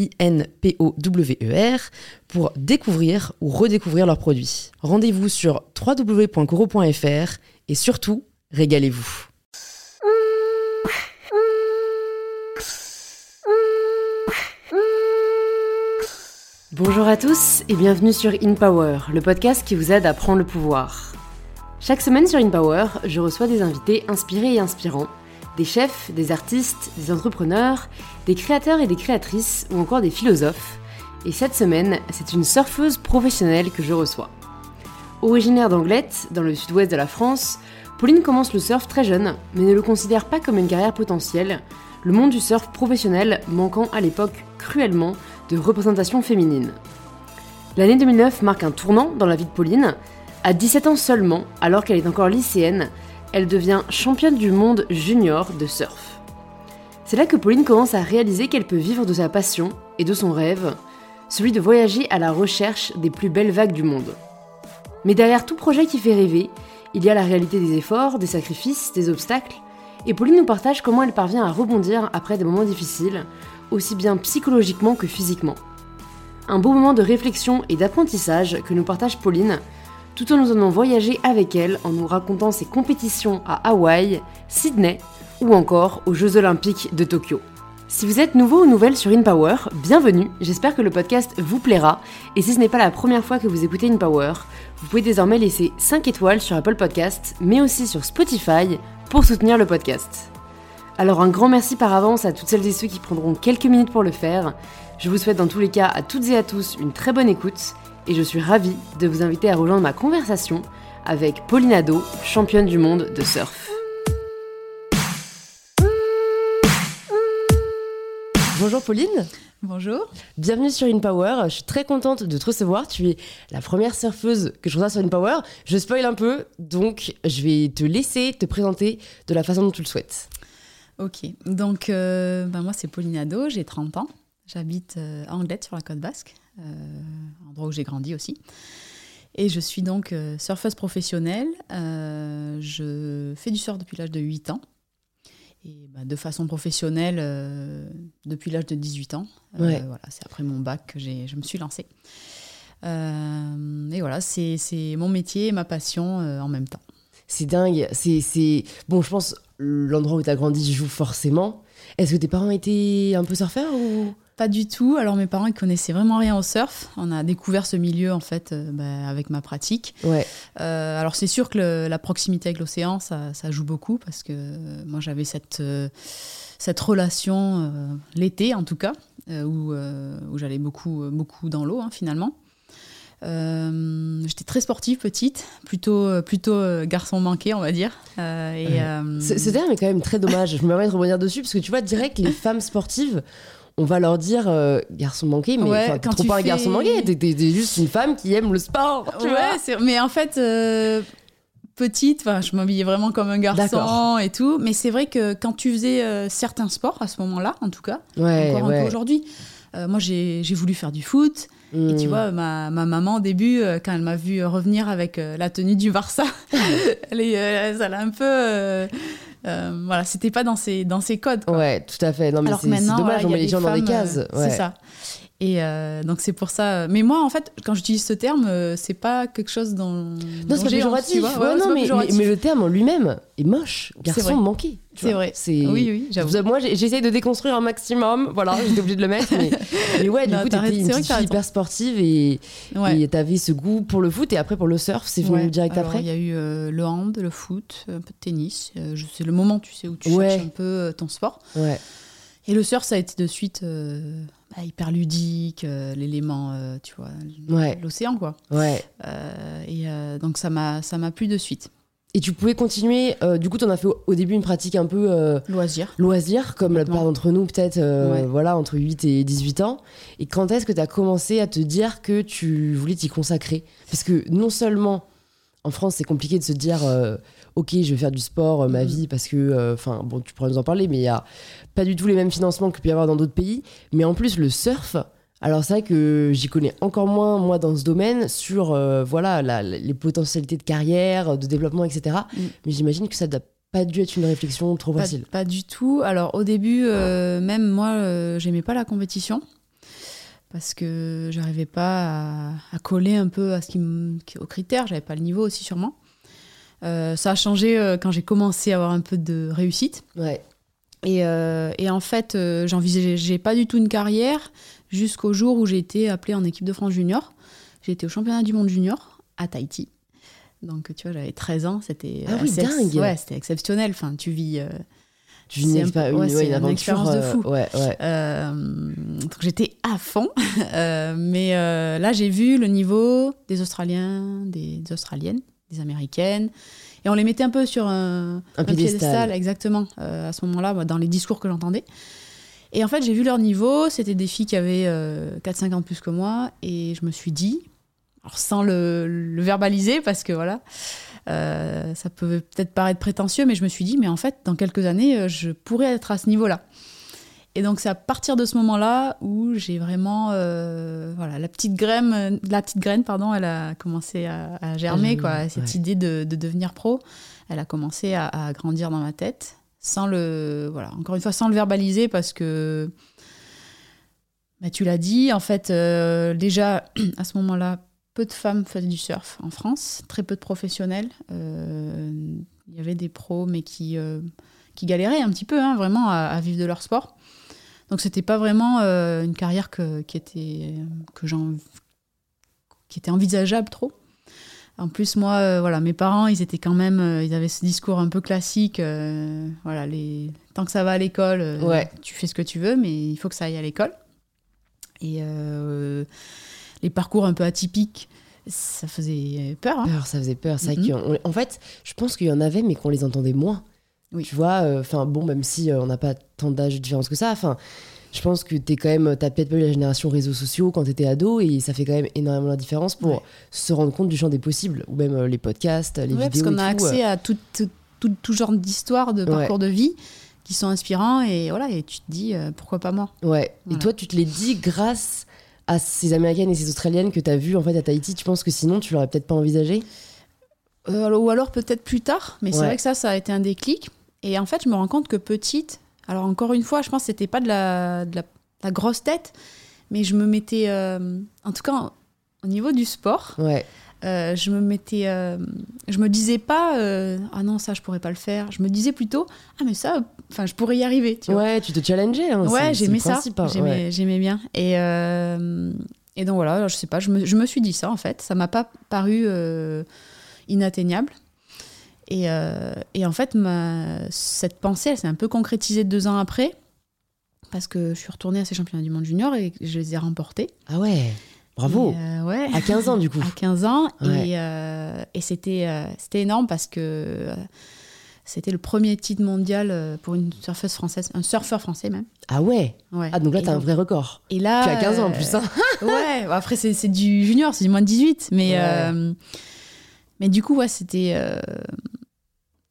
I-N-P-O-W-E-R, pour découvrir ou redécouvrir leurs produits. Rendez-vous sur www.coro.fr et surtout, régalez-vous. Bonjour à tous et bienvenue sur InPower, le podcast qui vous aide à prendre le pouvoir. Chaque semaine sur InPower, je reçois des invités inspirés et inspirants des chefs, des artistes, des entrepreneurs, des créateurs et des créatrices ou encore des philosophes. Et cette semaine, c'est une surfeuse professionnelle que je reçois. Originaire d'Anglette, dans le sud-ouest de la France, Pauline commence le surf très jeune, mais ne le considère pas comme une carrière potentielle, le monde du surf professionnel manquant à l'époque cruellement de représentation féminine. L'année 2009 marque un tournant dans la vie de Pauline. À 17 ans seulement, alors qu'elle est encore lycéenne, elle devient championne du monde junior de surf. C'est là que Pauline commence à réaliser qu'elle peut vivre de sa passion et de son rêve, celui de voyager à la recherche des plus belles vagues du monde. Mais derrière tout projet qui fait rêver, il y a la réalité des efforts, des sacrifices, des obstacles, et Pauline nous partage comment elle parvient à rebondir après des moments difficiles, aussi bien psychologiquement que physiquement. Un beau moment de réflexion et d'apprentissage que nous partage Pauline, tout en nous emmenant voyager avec elle en nous racontant ses compétitions à Hawaï, Sydney ou encore aux Jeux Olympiques de Tokyo. Si vous êtes nouveau ou nouvelle sur InPower, bienvenue, j'espère que le podcast vous plaira, et si ce n'est pas la première fois que vous écoutez InPower, vous pouvez désormais laisser 5 étoiles sur Apple Podcast, mais aussi sur Spotify, pour soutenir le podcast. Alors un grand merci par avance à toutes celles et ceux qui prendront quelques minutes pour le faire, je vous souhaite dans tous les cas à toutes et à tous une très bonne écoute, et je suis ravie de vous inviter à rejoindre ma conversation avec Pauline Ado, championne du monde de surf. Bonjour Pauline. Bonjour. Bienvenue sur InPower. Je suis très contente de te recevoir. Tu es la première surfeuse que je reçois sur InPower. Je spoil un peu, donc je vais te laisser te présenter de la façon dont tu le souhaites. Ok, donc euh, ben moi c'est Pauline Ado, j'ai 30 ans. J'habite euh, à Anglette sur la côte basque. Euh, endroit où j'ai grandi aussi. Et je suis donc euh, surfeuse professionnelle. Je fais du surf depuis l'âge de 8 ans. Et bah, de façon professionnelle depuis l'âge de 18 ans. voilà, c'est après mon bac que je me suis lancée. et voilà, c'est mon métier et ma passion en même temps. C'est dingue. C'est Bon, je pense l'endroit où tu as grandi joue forcément. Est-ce que tes parents étaient un peu surfeurs ou? Pas du tout. Alors mes parents ils connaissaient vraiment rien au surf. On a découvert ce milieu en fait euh, bah, avec ma pratique. Ouais. Euh, alors c'est sûr que la proximité avec l'océan ça, joue beaucoup parce que euh, moi j'avais cette cette relation l'été en tout cas où, où j'allais beaucoup beaucoup dans l'eau hein, finalement. J'étais très sportive petite, plutôt, plutôt garçon manqué, on va dire. et, Ce terme est quand même très dommage. Je me permets de revenir dessus parce que tu vois, direct, les femmes sportives, on va leur dire euh, garçon manqué, mais ouais, t'es trop pas un garçon manqué, t'es, juste une femme qui aime le sport. Tu ouais, mais en fait, euh, petite, je m'habillais vraiment comme un garçon et tout. Mais c'est vrai que quand tu faisais euh, certains sports à ce moment-là, en tout cas, encore un peu aujourd'hui, moi j'ai, voulu faire du foot. Et tu hmm. vois, ma, maman, au début, quand elle m'a vu revenir avec la tenue du Barça, elle, est, elle, a un peu euh, voilà, c'était pas dans ces, dans ces codes. Ouais, tout à fait. Non, mais c'est dommage, on met les gens dans des cases. C'est ça. Et euh, donc c'est pour ça. Mais moi, en fait, quand j'utilise ce terme, euh, c'est pas quelque chose dont. Non, c'est pas péjoratif. non, mais, mais, le terme en lui-même est moche. Garçon manqué. C'est vrai. Oui, oui, j'avoue. Moi, j'essaye de déconstruire un maximum. Voilà, j'étais obligée de le mettre. Mais, mais ouais, du coup, t'étais une petite fille hyper sportive et ouais. t'avais ce goût pour le foot et après pour le surf, c'est venu direct après. Il y a eu euh, le hand, le foot, un peu de tennis. c'est le moment, tu sais, où tu cherches un peu ton sport. Ouais. Et le surf, ça a été de suite bah, hyper ludique, euh, l'élément, euh, tu vois, l'océan, quoi. Ouais. Euh, et donc, ça m'a plu de suite. Et tu pouvais continuer, du coup, tu en as fait au, début une pratique un peu. loisir. Loisir, comme la plupart d'entre nous, peut-être, voilà, entre 8 et 18 ans. Et quand est-ce que tu as commencé à te dire que tu voulais t'y consacrer? Parce que non seulement en France, c'est compliqué de se dire ok, je vais faire du sport ma mm. vie parce que, enfin, bon, tu pourrais nous en parler, mais il y a pas du tout les mêmes financements qu'il peut y avoir dans d'autres pays. Mais en plus, le surf, alors c'est vrai que j'y connais encore moins, moi, dans ce domaine, sur euh, voilà, les potentialités de carrière, de développement, etc. Mm. Mais j'imagine que ça n'a pas dû être une réflexion trop facile. Pas du tout. Alors au début, euh, même moi, euh, j'aimais pas la compétition parce que j'arrivais pas à, coller un peu à ce qui aux critères. J'avais pas le niveau aussi sûrement. Ça a changé quand j'ai commencé à avoir un peu de réussite. Ouais. Euh, et, en fait, euh, j'envisageais pas du tout une carrière jusqu'au jour où j'ai été appelée en équipe de France junior. J'ai été au championnat du monde junior à Tahiti. Donc, tu vois, j'avais 13 ans, c'était ah oui, dingue. Ouais, c'était exceptionnel. Enfin, tu vis. Euh, tu vis une, une, expérience de fou. Ouais, ouais. donc j'étais à fond, mais là j'ai vu le niveau des Australiens, des Australiennes, des Américaines, et on les mettait un peu sur un, un, piédestal. exactement, euh, à ce moment-là, dans les discours que j'entendais. Et en fait, j'ai vu leur niveau, c'était des filles qui avaient 4-5 euh, ans plus que moi, et je me suis dit, alors sans le, verbaliser, parce que voilà, euh, ça peut peut-être paraître prétentieux, mais je me suis dit, mais en fait, dans quelques années, je pourrais être à ce niveau-là. Et donc c'est à partir de ce moment-là où j'ai vraiment euh, voilà la petite graine la petite graine pardon elle a commencé à, germer quoi. Cette idée de, devenir pro elle a commencé à, grandir dans ma tête sans le voilà encore une fois sans le verbaliser parce que bah, tu l'as dit en fait euh, déjà à ce moment-là peu de femmes faisaient du surf en France très peu de professionnels. Euh, il y avait des pros mais qui qui galéraient un petit peu hein, vraiment à vivre de leur sport donc c'était pas vraiment euh, une carrière que, qui était que qui était envisageable trop. En plus moi euh, voilà mes parents ils étaient quand même euh, ils avaient ce discours un peu classique voilà les tant que ça va à l'école tu fais ce que tu veux mais il faut que ça aille à l'école et les parcours un peu atypiques ça faisait peur, hein. peur ça faisait peur c'est mm-hmm. en fait je pense qu'il y en avait mais qu'on les entendait moins oui. Tu vois, euh, enfin bon, même si euh, on n'a pas tant d'âge de différence que ça, enfin, je pense que t'es quand même, t'as peut-être pas eu la génération réseaux sociaux quand t'étais ado et ça fait quand même énormément la différence pour se rendre compte du champ des possibles ou même euh, les podcasts, les vidéos. Parce qu'on a accès à tout, tout, tout, genre d'histoires, de parcours de vie qui sont inspirants et voilà, et tu te dis pourquoi pas moi? Ouais. Et toi, tu te l'es dit grâce à ces américaines et ces australiennes que t'as vues en fait à Tahiti. Tu penses que sinon tu l'aurais peut-être pas envisagé? Ou alors peut-être plus tard, mais c'est vrai que ça, ça a été un déclic. Et en fait, je me rends compte que petite, alors encore une fois, je pense que c'était pas de la, de la, grosse tête, mais je me mettais, euh, en tout cas au niveau du sport, ouais. Euh, je me mettais, euh, je me disais pas, ah non ça je pourrais pas le faire. Je me disais plutôt, ah mais ça, enfin je pourrais y arriver. Tu ouais, tu te challengeais. Hein, ouais, j'aimais ça. Hein, j'aimais bien. Et et donc voilà, je sais pas, je me, je me, suis dit ça en fait. Ça m'a pas paru inatteignable. Euh, et, en fait, cette pensée, elle s'est un peu concrétisée deux ans après, parce que je suis retournée à ces championnats du monde junior et je les ai remportés. Ah ouais Bravo euh, ouais. À 15 ans, du coup. À 15 ans. Et, euh, et c'était, c'était énorme parce que c'était le premier titre mondial pour une surfeuse française, un surfeur français même. Ah ouais, ouais. Ah donc là, tu as un vrai record. Et là, tu as 15 ans en plus. Hein. ouais, après, c'est, c'est du junior, c'est du moins de 18. Mais, mais du coup, ouais, c'était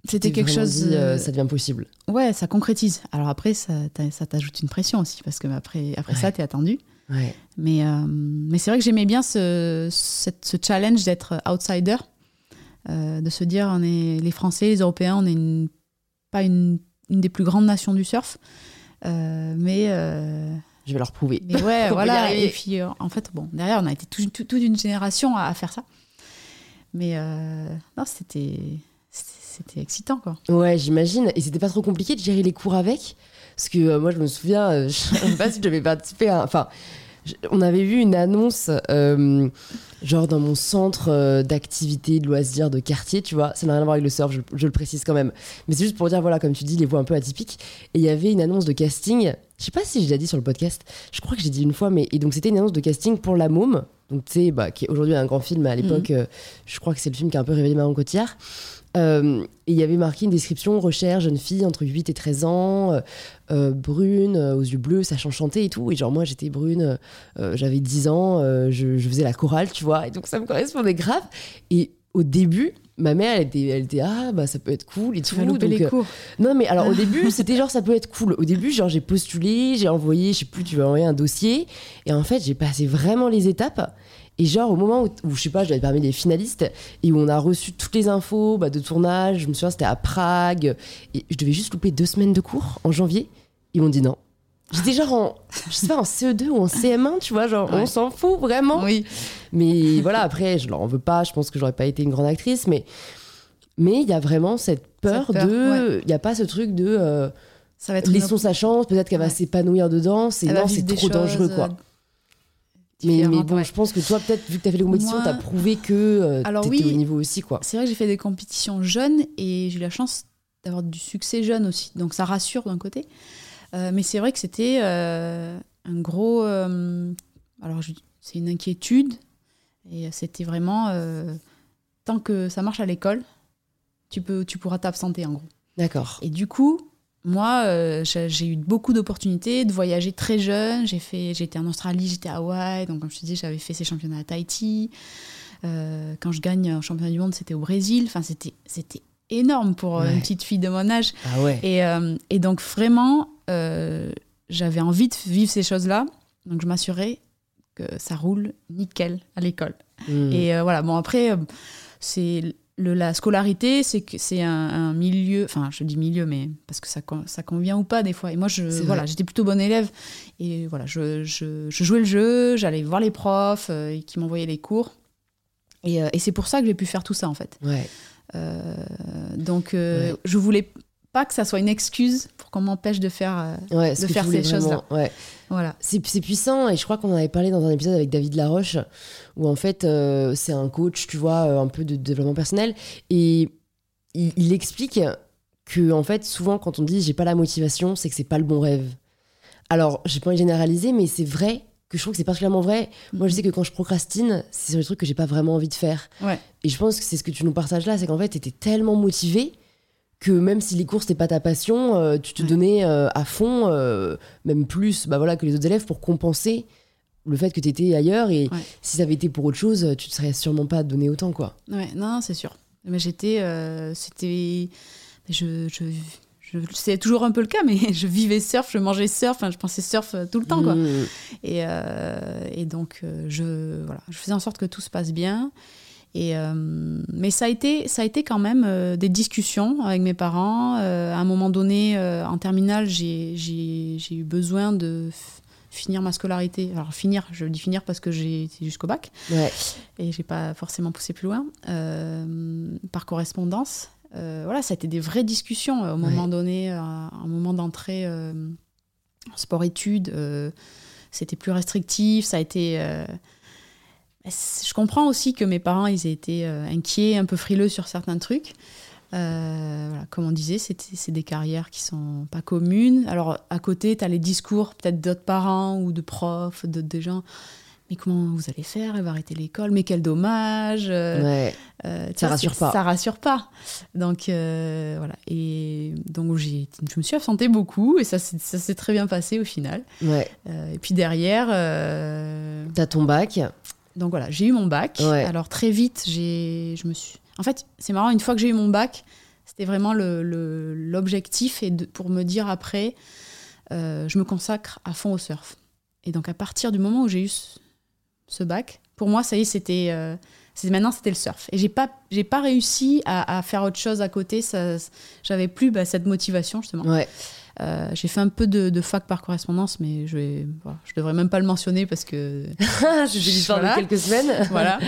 c'était quelque chose. Euh, ça devient possible. Ouais, ça concrétise. Alors après, ça, ça t'ajoute une pression aussi, parce que après, après ça, t'es attendu. Ouais. Mais, euh, mais c'est vrai que j'aimais bien ce, ce challenge d'être outsider, euh, de se dire, on est les Français, les Européens, on n'est pas une, une, des plus grandes nations du surf, mais je vais leur prouver. Et ouais, voilà. Et puis, euh, en fait, bon, derrière, on a été toute une génération à, faire ça. Mais euh, non, c'était c'était excitant, quoi. Ouais, j'imagine. Et c'était pas trop compliqué de gérer les cours avec? Parce que moi, je me souviens, je sais pas si j'avais participé à. Enfin, on avait vu une annonce, euh, genre dans mon centre euh, d'activité, de loisirs, de quartier, tu vois. Ça n'a rien à voir avec le surf, je, le précise quand même. Mais c'est juste pour dire, voilà, comme tu dis, les voix un peu atypiques. Et il y avait une annonce de casting. Je sais pas si j'ai déjà dit sur le podcast. Je crois que j'ai dit une fois, mais. Et donc, c'était une annonce de casting pour La Môme. Donc, tu sais, bah, qui est aujourd'hui un grand film. À l'époque, mhm. euh, je crois que c'est le film qui a un peu réveillé Marion Cotillard. Euh, et il y avait marqué une description recherche jeune fille entre 8 et 13 ans, euh, euh, brune, aux yeux bleus, sachant chanter et tout. Et genre, moi, j'étais brune, j'avais 10 ans, je, faisais la chorale, tu vois. Et donc, ça me correspondait grave. Et au début, ma mère, elle était, elle était ah, bah, ça peut être cool et tu tout. donc, les cours. Non, mais alors, au début, c'était genre, ça peut être cool. Au début, genre, j'ai postulé, j'ai envoyé, je sais plus, tu vas envoyer un dossier. Et en fait, j'ai passé vraiment les étapes. Et genre, au moment où, je sais pas, j'avais parmi les finalistes et où on a reçu toutes les infos bah, de tournage, je me souviens, c'était à Prague, et je devais juste louper deux semaines de cours en janvier. Ils m'ont dit non. J'étais genre en, je sais pas, en CE2 ou en CM1, tu vois, genre, on s'en fout vraiment. Oui. Mais voilà, après, je leur en veux pas, je pense que j'aurais pas été une grande actrice, mais mais il y a vraiment cette peur, de. Il n'y a pas ce truc de. Euh, ça va être laissons sa chance, peut-être qu'elle va s'épanouir dedans, c'est non, c'est trop dangereux, quoi. Mais, bon, je pense que toi, peut-être, vu que tu as fait les compétitions, tu as prouvé que euh, tu étais au niveau aussi. quoi. C'est vrai que j'ai fait des compétitions jeunes et j'ai eu la chance d'avoir du succès jeune aussi. Donc ça rassure d'un côté. Euh, mais c'est vrai que c'était euh, un gros. alors, c'est une inquiétude. Et c'était vraiment. tant que ça marche à l'école, tu, peux, tu pourras t'absenter en gros. D'accord. Et du coup, moi, euh, j'ai eu beaucoup d'opportunités de voyager très jeune. J'ai fait, j'étais en Australie, j'étais à Hawaï, donc comme je te dis, j'avais fait ces championnats à Tahiti. Euh, quand je gagne un championnat du monde, c'était au Brésil. Enfin, c'était, c'était énorme pour euh, une petite fille de mon âge. Ah ouais. et, et, donc vraiment, j'avais envie de vivre ces choses-là. Donc je m'assurais que ça roule nickel à l'école. Hmm. Et voilà. Bon après, c'est la scolarité, c'est que c'est un, milieu, enfin je dis milieu, mais parce que ça, ça convient ou pas des fois. Et moi, je, voilà, j'étais plutôt bonne élève. Et voilà, je, je, jouais le jeu, j'allais voir les profs euh, qui m'envoyaient les cours. Et, euh, et c'est pour ça que j'ai pu faire tout ça en fait. Ouais. Euh, donc je voulais pas que ça soit une excuse pour qu'on m'empêche de faire, de faire ces choses-là. Ouais. Voilà. C'est puissant et je crois qu'on en avait parlé dans un épisode avec David Laroche où en fait euh, c'est un coach, tu vois, euh, un peu de développement personnel et il, explique que en fait souvent quand on dit j'ai pas la motivation, c'est que c'est pas le bon rêve. Alors j'ai pas envie de généraliser mais c'est vrai que je trouve que c'est particulièrement vrai. Moi, je sais que quand je procrastine, c'est sur les trucs que j'ai pas vraiment envie de faire. Ouais. Et je pense que c'est ce que tu nous partages là, c'est qu'en fait, tu étais tellement motivé que même si les cours c'était pas ta passion, euh, tu te donnais euh, à fond, euh, même plus bah voilà, que les autres élèves pour compenser le fait que tu étais ailleurs. Et si ça avait été pour autre chose, tu te serais sûrement pas donné autant. quoi. Ouais, non, c'est sûr. Mais j'étais. c'était. Je, je, c'est toujours un peu le cas, mais je vivais surf, je mangeais surf, je pensais surf tout le temps. Quoi. Mmh. Et, et, donc, je, voilà, je faisais en sorte que tout se passe bien. Et, euh, mais ça a, été, ça a été quand même euh, des discussions avec mes parents. Euh, à un moment donné, en terminale, j'ai eu besoin de finir ma scolarité. Alors finir, je dis finir parce que j'ai été jusqu'au bac. Ouais. Et j'ai pas forcément poussé plus loin. par correspondance. voilà, ça a été des vraies discussions au moment donné, un moment d'entrée en sport-études. C'était plus restrictif, ça a été je comprends aussi que mes parents, ils aient été euh, inquiets, un peu frileux sur certains trucs. Euh, voilà, comme on disait, c'est des carrières qui sont pas communes. Alors, à côté, tu as les discours peut-être d'autres parents ou de profs, de, de gens. Mais comment vous allez faire? Elle va arrêter l'école. Mais quel dommage euh, Ça rassure pas. Ça rassure pas. Donc, voilà. Et donc, je me suis absentée beaucoup et ça, ça s'est très bien passé au final. Ouais. et puis derrière. T'as ton bac donc voilà, j'ai eu mon bac. Alors très vite, j'ai, je me suis. En fait, c'est marrant. Une fois que j'ai eu mon bac, c'était vraiment le, l'objectif et pour me dire après, euh, je me consacre à fond au surf. Et donc à partir du moment où j'ai eu ce, bac, pour moi, ça y est, c'était. Euh, maintenant c'était le surf et j'ai pas j'ai pas réussi à, faire autre chose à côté j'avais plus bah, cette motivation justement ouais. Euh, j'ai fait un peu de, fac par correspondance, mais je ne je devrais même pas le mentionner parce que. J'ai l'histoire de quelques semaines. voilà.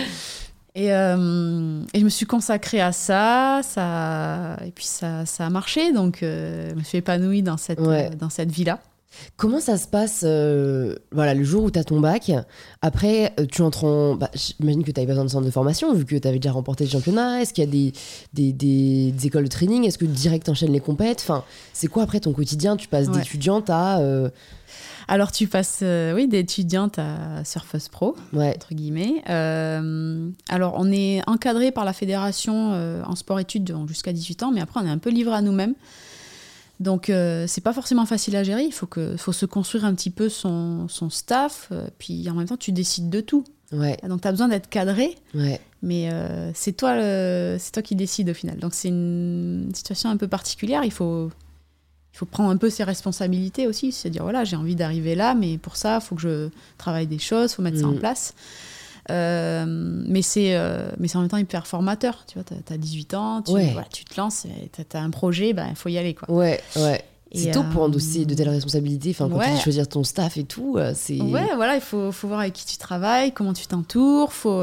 Et, euh, et, je me suis consacrée à ça, ça et puis ça, ça a marché, donc je me suis épanouie dans cette, dans cette vie-là. Comment ça se passe euh, voilà, le jour où tu as ton bac? Après, euh, tu entres en. Bah, J'imagine que tu n'avais pas besoin de centre de formation, vu que tu avais déjà remporté le championnat. Est-ce qu'il y a des, des, des, écoles de training? Est-ce que direct enchaînes les compètes? Enfin, C'est quoi après ton quotidien? Tu passes d'étudiante à. Euh, Alors, tu passes, oui, d'étudiante à Surface Pro, entre guillemets. alors, on est encadré par la fédération en sport-études jusqu'à 18 ans, mais après, on est un peu livré à nous-mêmes. Donc, euh, c'est pas forcément facile à gérer. Il faut, que, faut se construire un petit peu son, son staff. Euh, puis en même temps, tu décides de tout. Ouais. Donc, tu as besoin d'être cadré. Ouais. Mais euh, c'est toi, c'est toi qui décides au final. Donc, c'est une situation un peu particulière. Il faut, il faut prendre un peu ses responsabilités aussi. C'est dire voilà, j'ai envie d'arriver là, mais pour ça, il faut que je travaille des choses, il faut mettre ça en mm. place. Euh, mais c'est euh, mais c'est en même temps hyper formateur. Tu vois, tu as, 18 ans, tu, tu te lances, tu as, un projet, il ben, faut y aller. Quoi. Ouais, ouais. C'est tôt pour endosser de telles responsabilités. Enfin, quand tu choisir ton staff et tout, euh, c'est. Ouais, voilà, il faut, faut, voir avec qui tu travailles, comment tu t'entoures. Faut,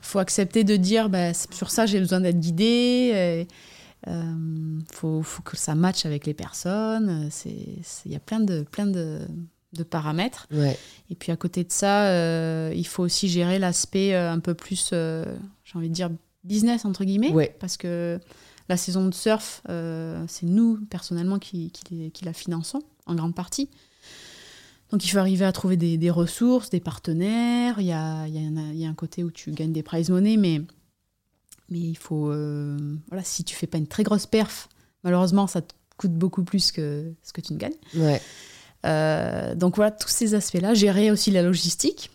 faut accepter de dire, bah, sur ça, j'ai besoin d'être guidé. Il faut, faut, que ça matche avec les personnes. Il y a plein de, plein de, de paramètres. Et puis à côté de ça, euh, il faut aussi gérer l'aspect euh, un peu plus, euh, j'ai envie de dire, business, entre guillemets. Parce que la saison de surf, c'est nous, personnellement, qui, qui, la finançons, en grande partie. Donc il faut arriver à trouver des, ressources, des partenaires. Il y a, y, a y a, un côté où tu gagnes des prize money, mais, mais il faut... voilà, si tu fais pas une très grosse perf, malheureusement, ça te coûte beaucoup plus que ce que tu ne gagnes. Ouais. Euh, donc voilà, tous ces aspects-là, gérer aussi la logistique.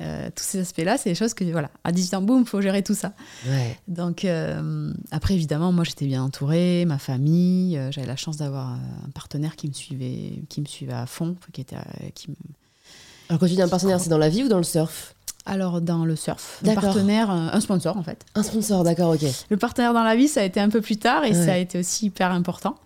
Euh, tous ces aspects-là, c'est des choses que, voilà, à 18 ans, boum, il faut gérer tout ça. Donc, euh, après, évidemment, moi, j'étais bien entourée, ma famille, j'avais la chance d'avoir un partenaire qui me suivait, qui me suivait à fond, qui était... Qui Alors, quand tu dis un partenaire, c'est dans la vie ou dans le surf? Alors dans le surf, le partenaire, un sponsor en fait. Un sponsor, d'accord, ok. Le partenaire dans la vie, ça a été un peu plus tard et ça a été aussi hyper important.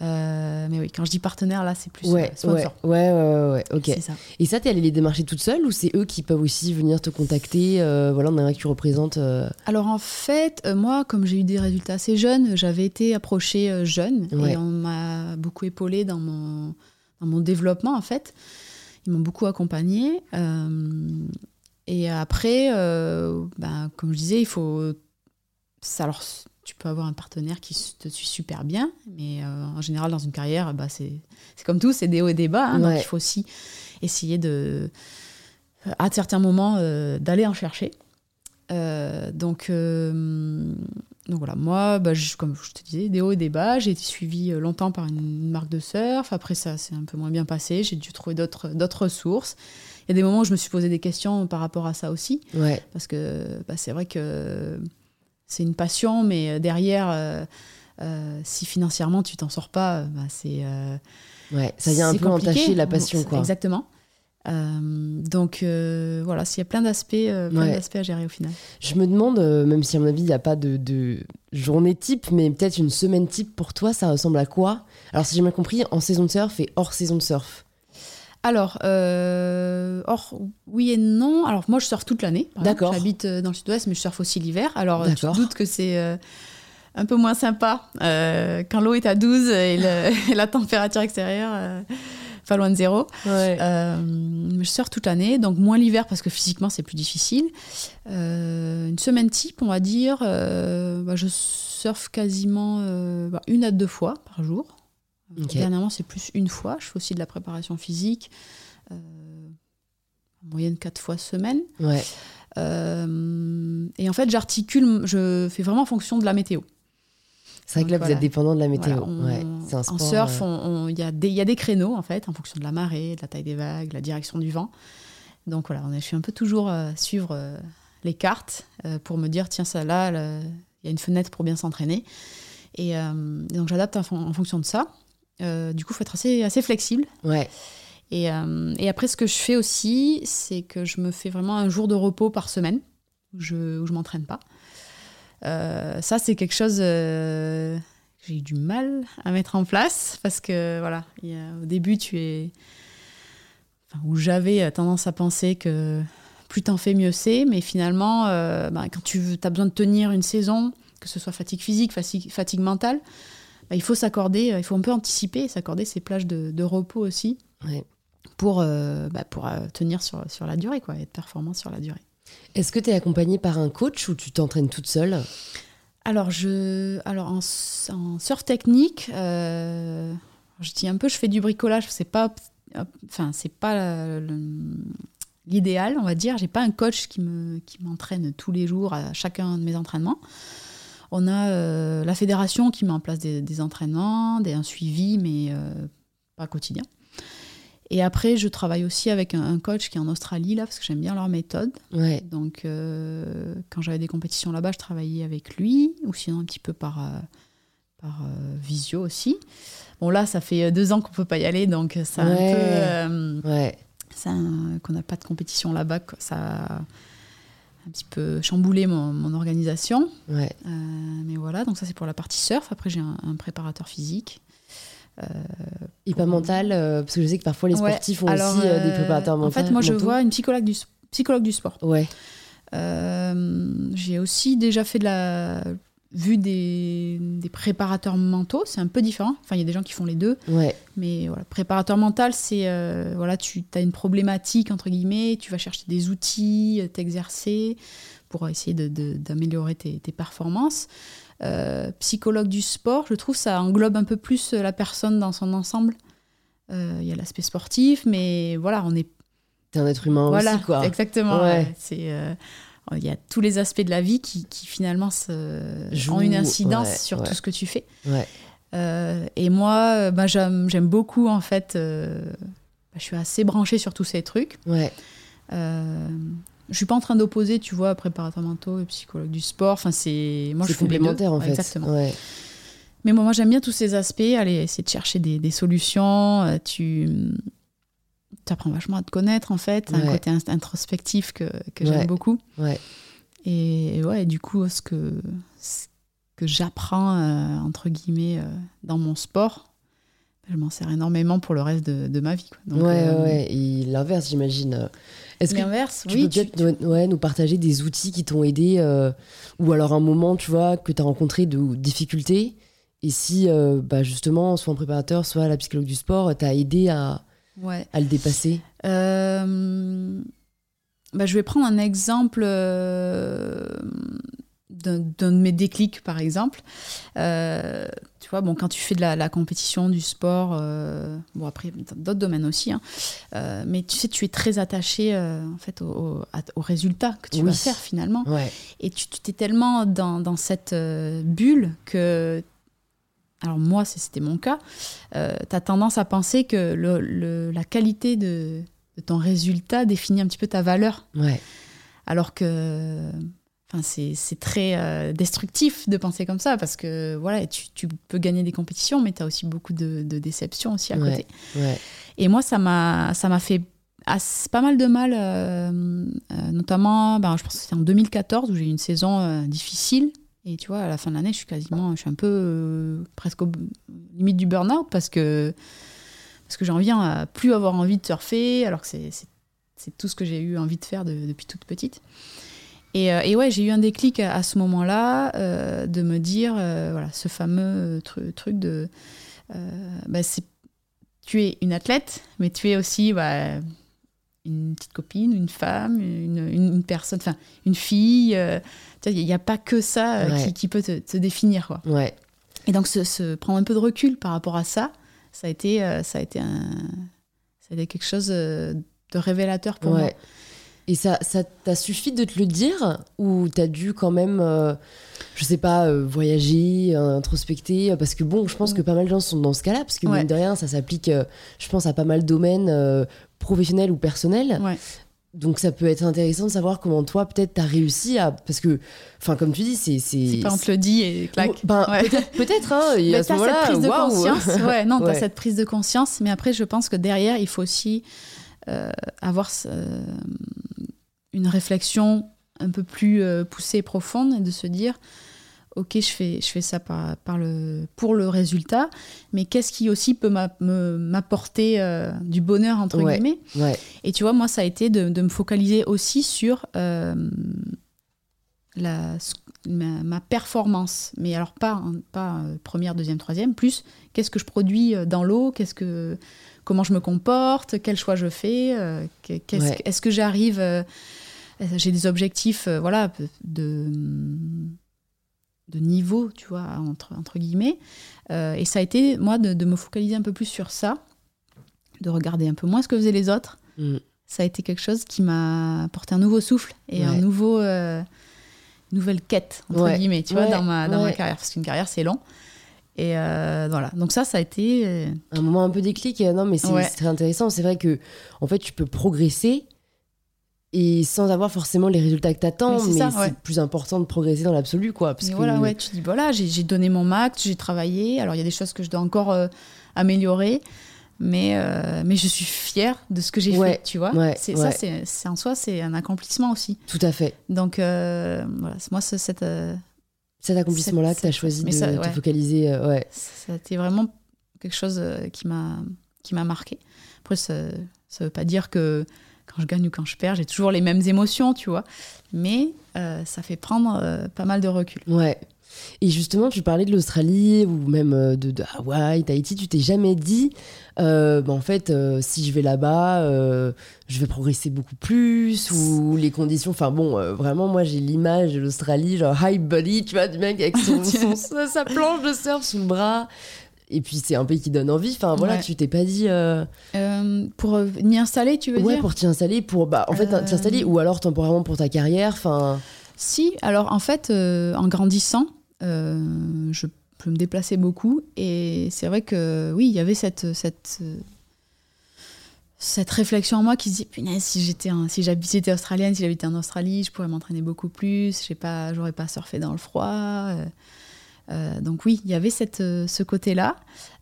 Euh, mais oui, quand je dis partenaire, là, c'est plus ouais, sponsor. Ouais, ouais, ouais, ouais, ok. Ça. Et ça, t'es allé les démarcher toute seule ou c'est eux qui peuvent aussi venir te contacter euh, Voilà, on a un qui représente. Euh Alors en fait, moi, comme j'ai eu des résultats assez jeunes, j'avais été approchée jeune et on m'a beaucoup épaulée dans mon, dans mon développement en fait. Ils m'ont beaucoup accompagnée. et après, ben, comme je disais, il faut. Alors, tu peux avoir un partenaire qui te suit super bien, mais euh, en général, dans une carrière, bah, c'est comme tout, c'est des hauts et des bas. Hein, donc, il faut aussi essayer de, à certains moments, euh, d'aller en chercher. Euh, donc, donc voilà, moi, bah, comme je te disais, des hauts et des bas. J'ai été suivie longtemps par une marque de surf. Après, ça c'est un peu moins bien passé. J'ai dû trouver d'autres ressources. Il y a des moments où je me suis posé des questions par rapport à ça aussi. Parce que bah, c'est vrai que c'est une passion, mais euh, derrière, euh, euh, si financièrement tu t'en sors pas, bah, c'est. ouais, ça vient un peu entacher la passion, quoi. Exactement. donc voilà, s'il y a plein d'aspects, d'aspects à gérer au final. Je me demande, même si à mon avis il n'y a pas de, de, journée type, mais peut-être une semaine type pour toi, ça ressemble à quoi? Alors si j'ai bien compris, en saison de surf et hors saison de surf. Alors, euh, or, oui et non. Alors, moi, je surfe toute l'année. D'accord. J'habite euh, dans le sud-ouest, mais je surfe aussi l'hiver. Alors, tu te doutes que c'est euh, un peu moins sympa quand l'eau est à 12 et, la température extérieure pas loin de zéro. je surfe toute l'année, donc moins l'hiver parce que physiquement, c'est plus difficile. une semaine type, on va dire, bah, je surfe quasiment bah, une à deux fois par jour. Dernièrement, c'est plus une fois. Je fais aussi de la préparation physique, euh, en moyenne quatre fois semaine. Ouais. Euh, et en fait, j'articule, je fais vraiment en fonction de la météo. C'est vrai que là, vous êtes dépendant de la météo. en surf, euh, il y, a des, y a des créneaux, en fait, en fonction de la marée, de la taille des vagues, de la direction du vent. Donc voilà, je suis un peu toujours à suivre les cartes pour me dire, tiens, ça là, il y a une fenêtre pour bien s'entraîner. Et donc j'adapte en, fonction de ça. Euh, du coup, il faut être assez, assez flexible. Ouais. Et, euh, et, après, ce que je fais aussi, c'est que je me fais vraiment un jour de repos par semaine où je, où je m'entraîne pas. Euh, ça, c'est quelque chose j'ai eu du mal à mettre en place parce que voilà, au début, tu es. Enfin, où j'avais tendance à penser que plus t'en fais, mieux c'est. Mais finalement, bah, quand tu as besoin de tenir une saison, que ce soit fatigue physique, fatigue, fatigue mentale, bah, il faut s'accorder, il faut un peu anticiper, s'accorder ces plages de, repos aussi pour, euh, bah, pour euh, tenir sur, sur la durée, quoi, être performant sur la durée. Est-ce que tu es accompagnée par un coach ou tu t'entraînes toute seule? Alors, je, alors en, en surf technique, je dis un peu, je fais du bricolage. C'est pas, enfin, c'est pas l'idéal, on va dire. J'ai pas un coach qui me, qui m'entraîne tous les jours à chacun de mes entraînements. On a euh, la fédération qui met en place des, entraînements, des, un suivi, mais euh, pas quotidien. Et après, je travaille aussi avec un, coach qui est en Australie, là, parce que j'aime bien leur méthode. Ouais. Donc, euh, quand j'avais des compétitions là-bas, je travaillais avec lui, ou sinon un petit peu par, par visio aussi. Bon, là, ça fait deux ans qu'on peut pas y aller, donc ça un peu. ouais. qu'on n'a pas de compétition là-bas, ça un petit peu chamboulé mon, organisation. Ouais. mais voilà, donc ça, c'est pour la partie surf. Après, j'ai un préparateur physique. Euh, et pas mental, euh, parce que je sais que parfois les sportifs ont aussi euh, des préparateurs mentaux. En fait, moi, je vois une psychologue du, psychologue du sport. Ouais. J'ai aussi déjà fait de la vu des, des préparateurs mentaux, c'est un peu différent. Enfin, il y a des gens qui font les deux. Ouais. Mais voilà, préparateur mental, c'est voilà, tu as une problématique entre guillemets, tu vas chercher des outils, t'exercer pour essayer d'améliorer tes, tes, performances. Euh, psychologue du sport, je trouve ça englobe un peu plus la personne dans son ensemble. Euh, il y a l'aspect sportif, mais voilà, on est. T'es un être humain voilà, aussi, quoi. Exactement. C'est. Euh, il y a tous les aspects de la vie qui, qui finalement se, ont une incidence sur tout ce que tu fais. et moi, bah, j'aime beaucoup, en fait, bah, je suis assez branchée sur tous ces trucs. Ouais. Je suis pas en train d'opposer, tu vois, préparateur mentaux et psychologue du sport. Enfin, c'est moi je complémentaire en fait. Exactement. Mais moi, j'aime bien tous ces aspects. Aller essayer de chercher des, solutions. Euh, tu apprends vachement à te connaître en fait. Un côté introspectif que, que j'aime beaucoup. Ouais. Et, ouais, du coup, ce que que j'apprends euh, entre guillemets euh, dans mon sport, je m'en sers énormément pour le reste de, de ma vie. Quoi. ouais, ouais. Et l'inverse, j'imagine. Est-ce L'inverse, tu oui. Peux peut-être ouais, nous partager des outils qui t'ont aidé euh, ou alors un moment, tu vois, que tu as rencontré de difficultés et si, euh, bah justement, soit un préparateur, soit la psychologue du sport, t'a aidé à, ouais. à le dépasser euh, bah, Je vais prendre un exemple d'un de mes déclics, par exemple. Euh, tu vois, bon, quand tu fais de la, compétition, du sport, euh, bon, après, d'autres domaines aussi, hein, euh, mais tu sais, tu es très attaché, en fait, au, au, résultat que tu vas faire, finalement. Et tu t'es tellement dans, dans cette bulle que alors moi, c'était mon cas, euh, tu as tendance à penser que le, la qualité de, de, ton résultat définit un petit peu ta valeur. Ouais. Alors que Enfin, c'est très euh, destructif de penser comme ça parce que voilà, tu, tu peux gagner des compétitions, mais tu as aussi beaucoup de, de, déceptions aussi à côté. Et moi, ça m'a fait pas mal de mal, euh, euh, notamment, ben, je pense que c'était en 2014 où j'ai eu une saison difficile. Et tu vois, à la fin de l'année, je suis quasiment, je suis un peu presque au limite du burn-out parce que, parce que j'en viens à plus avoir envie de surfer alors que c'est tout ce que j'ai eu envie de faire depuis toute petite. Euh, et, ouais, j'ai eu un déclic à, ce moment-là euh, de me dire, euh, voilà, ce fameux truc de, bah, tu es une athlète, mais tu es aussi bah, une petite copine, une femme, une, une personne, enfin une fille. il n'y a pas que ça qui, peut te, définir, quoi. Ouais. Et donc se, prendre un peu de recul par rapport à ça, ça a été, ça a été un, ça a été quelque chose de révélateur pour moi. Et ça, ça t'a suffi de te le dire ou t'as dû quand même, euh, je sais pas, euh, voyager, introspecter Parce que bon, je pense que pas mal de gens sont dans ce cas-là, parce que mine de rien, ça s'applique, euh, je pense, à pas mal de domaines professionnels ou personnels. Donc ça peut être intéressant de savoir comment toi, peut-être, t'as réussi à... Parce que, enfin, comme tu dis, c'est... C'est pas on te le dit et clac. Ben, Peut-être, hein, et à ce cette prise de conscience. Ouais, non, t'as cette prise de conscience, mais après, je pense que derrière, il faut aussi avoir une réflexion un peu plus euh, poussée et profonde et de se dire ok, je fais, je fais ça par, par le, pour le résultat, mais qu'est-ce qui aussi peut m'apporter euh, du bonheur, entre guillemets? Et tu vois, moi, ça a été de, de me focaliser aussi sur euh, la, ma, performance, mais alors pas, pas euh, première, deuxième, troisième, plus qu'est-ce que je produis dans l'eau, qu'est-ce que, comment je me comporte, quel choix je fais, est-ce que j'arrive... j'ai des objectifs voilà, de de niveau, tu vois, entre, entre guillemets. Euh, et ça a été, moi, de, me focaliser un peu plus sur ça, de regarder un peu moins ce que faisaient les autres. Mm. Ça a été quelque chose qui m'a apporté un nouveau souffle et un nouveau, euh, nouvelle quête, entre guillemets, tu vois, dans, ma, dans ma carrière. Parce qu'une carrière, c'est long. Et euh, voilà. Donc ça, ça a été... Un moment un peu déclic. Non, mais c'est très intéressant. C'est vrai que, en fait, tu peux progresser et sans avoir forcément les résultats que tu attends, mais c'est plus important de progresser dans l'absolu, quoi. Parce que... voilà, ouais, tu dis, voilà, j'ai donné mon max, j'ai travaillé, alors il y a des choses que je dois encore euh, améliorer, mais, euh, mais je suis fière de ce que j'ai fait, tu vois. c'est Ça, c'est en soi, c'est un accomplissement aussi. Tout à fait. Donc, euh, voilà, moi, cette... Cet accomplissement-là que tu as choisi de te focaliser, ouais. Ça a été vraiment quelque chose qui m'a marqué. Après, ça ne veut pas dire que quand je gagne ou quand je perds, j'ai toujours les mêmes émotions, tu vois. Mais euh, ça fait prendre euh, pas mal de recul. Ouais. Et justement, tu parlais de l'Australie ou même euh, de, de, Hawaï, Tahiti. Tu t'es jamais dit, bah, en fait, si je vais là-bas, je vais progresser beaucoup plus ou les conditions. Enfin bon, vraiment, moi j'ai l'image de l'Australie, genre high body, tu vois, du mec avec son, sa planche de surf sous le bras. Et puis c'est un pays qui donne envie. Enfin voilà, tu t'es pas dit. Euh, euh, pour euh, m'y installer, tu veux ouais, dire? pour t'y installer, pour bah en fait t'y installer ou alors temporairement pour ta carrière. Enfin. Si, alors en fait, en grandissant, je peux me déplacer beaucoup. Et c'est vrai que oui, il y avait cette cette cette réflexion en moi qui se dit punaise si j'étais si j'habitais australienne si j'habitais en Australie je pourrais m'entraîner beaucoup plus. Je pas j'aurais pas surfé dans le froid euh, donc oui, il y avait cette, euh, ce côté-là.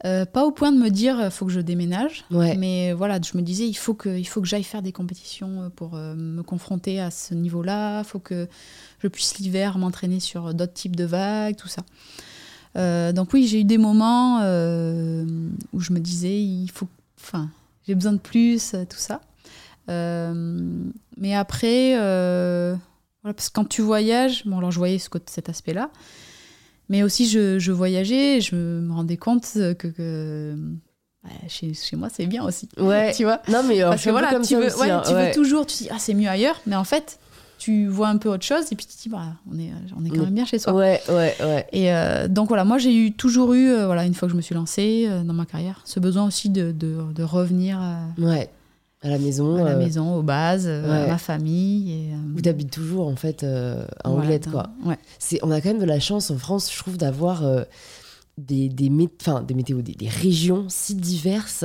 Euh, pas au point de me dire, il faut que je déménage. Mais voilà, je me disais, il faut que, il faut que j'aille faire des compétitions pour me confronter à ce niveau-là. Il faut que je puisse l'hiver m'entraîner sur d'autres types de vagues, tout ça. donc oui, j'ai eu des moments où je me disais, il faut, enfin, j'ai besoin de plus, tout ça. mais après, voilà, parce que quand tu voyages, bon alors je voyais ce, cet aspect-là, mais aussi, je, je, voyageais, je me rendais compte que, chez, chez, moi, c'est bien aussi. Ouais. tu vois Non, mais Parce que voilà, comme tu, veux, aussi, hein. tu veux toujours, tu dis, ah, c'est mieux ailleurs. Mais en fait, tu vois un peu autre chose et puis tu te dis, bah, on est, on est quand même bien chez soi. Ouais, ouais, ouais. Et euh, donc voilà, moi, j'ai eu, toujours eu, euh, voilà, une fois que je me suis lancée euh, dans ma carrière, ce besoin aussi de, de, de revenir. ouais à la maison. À la maison, aux bases, à ma famille. Et, Où t'habites toujours, en fait, à Anglette, quoi. Ouais. C'est, on a quand même de la chance en France, je trouve, d'avoir des, des, des météos, des, régions si diverses.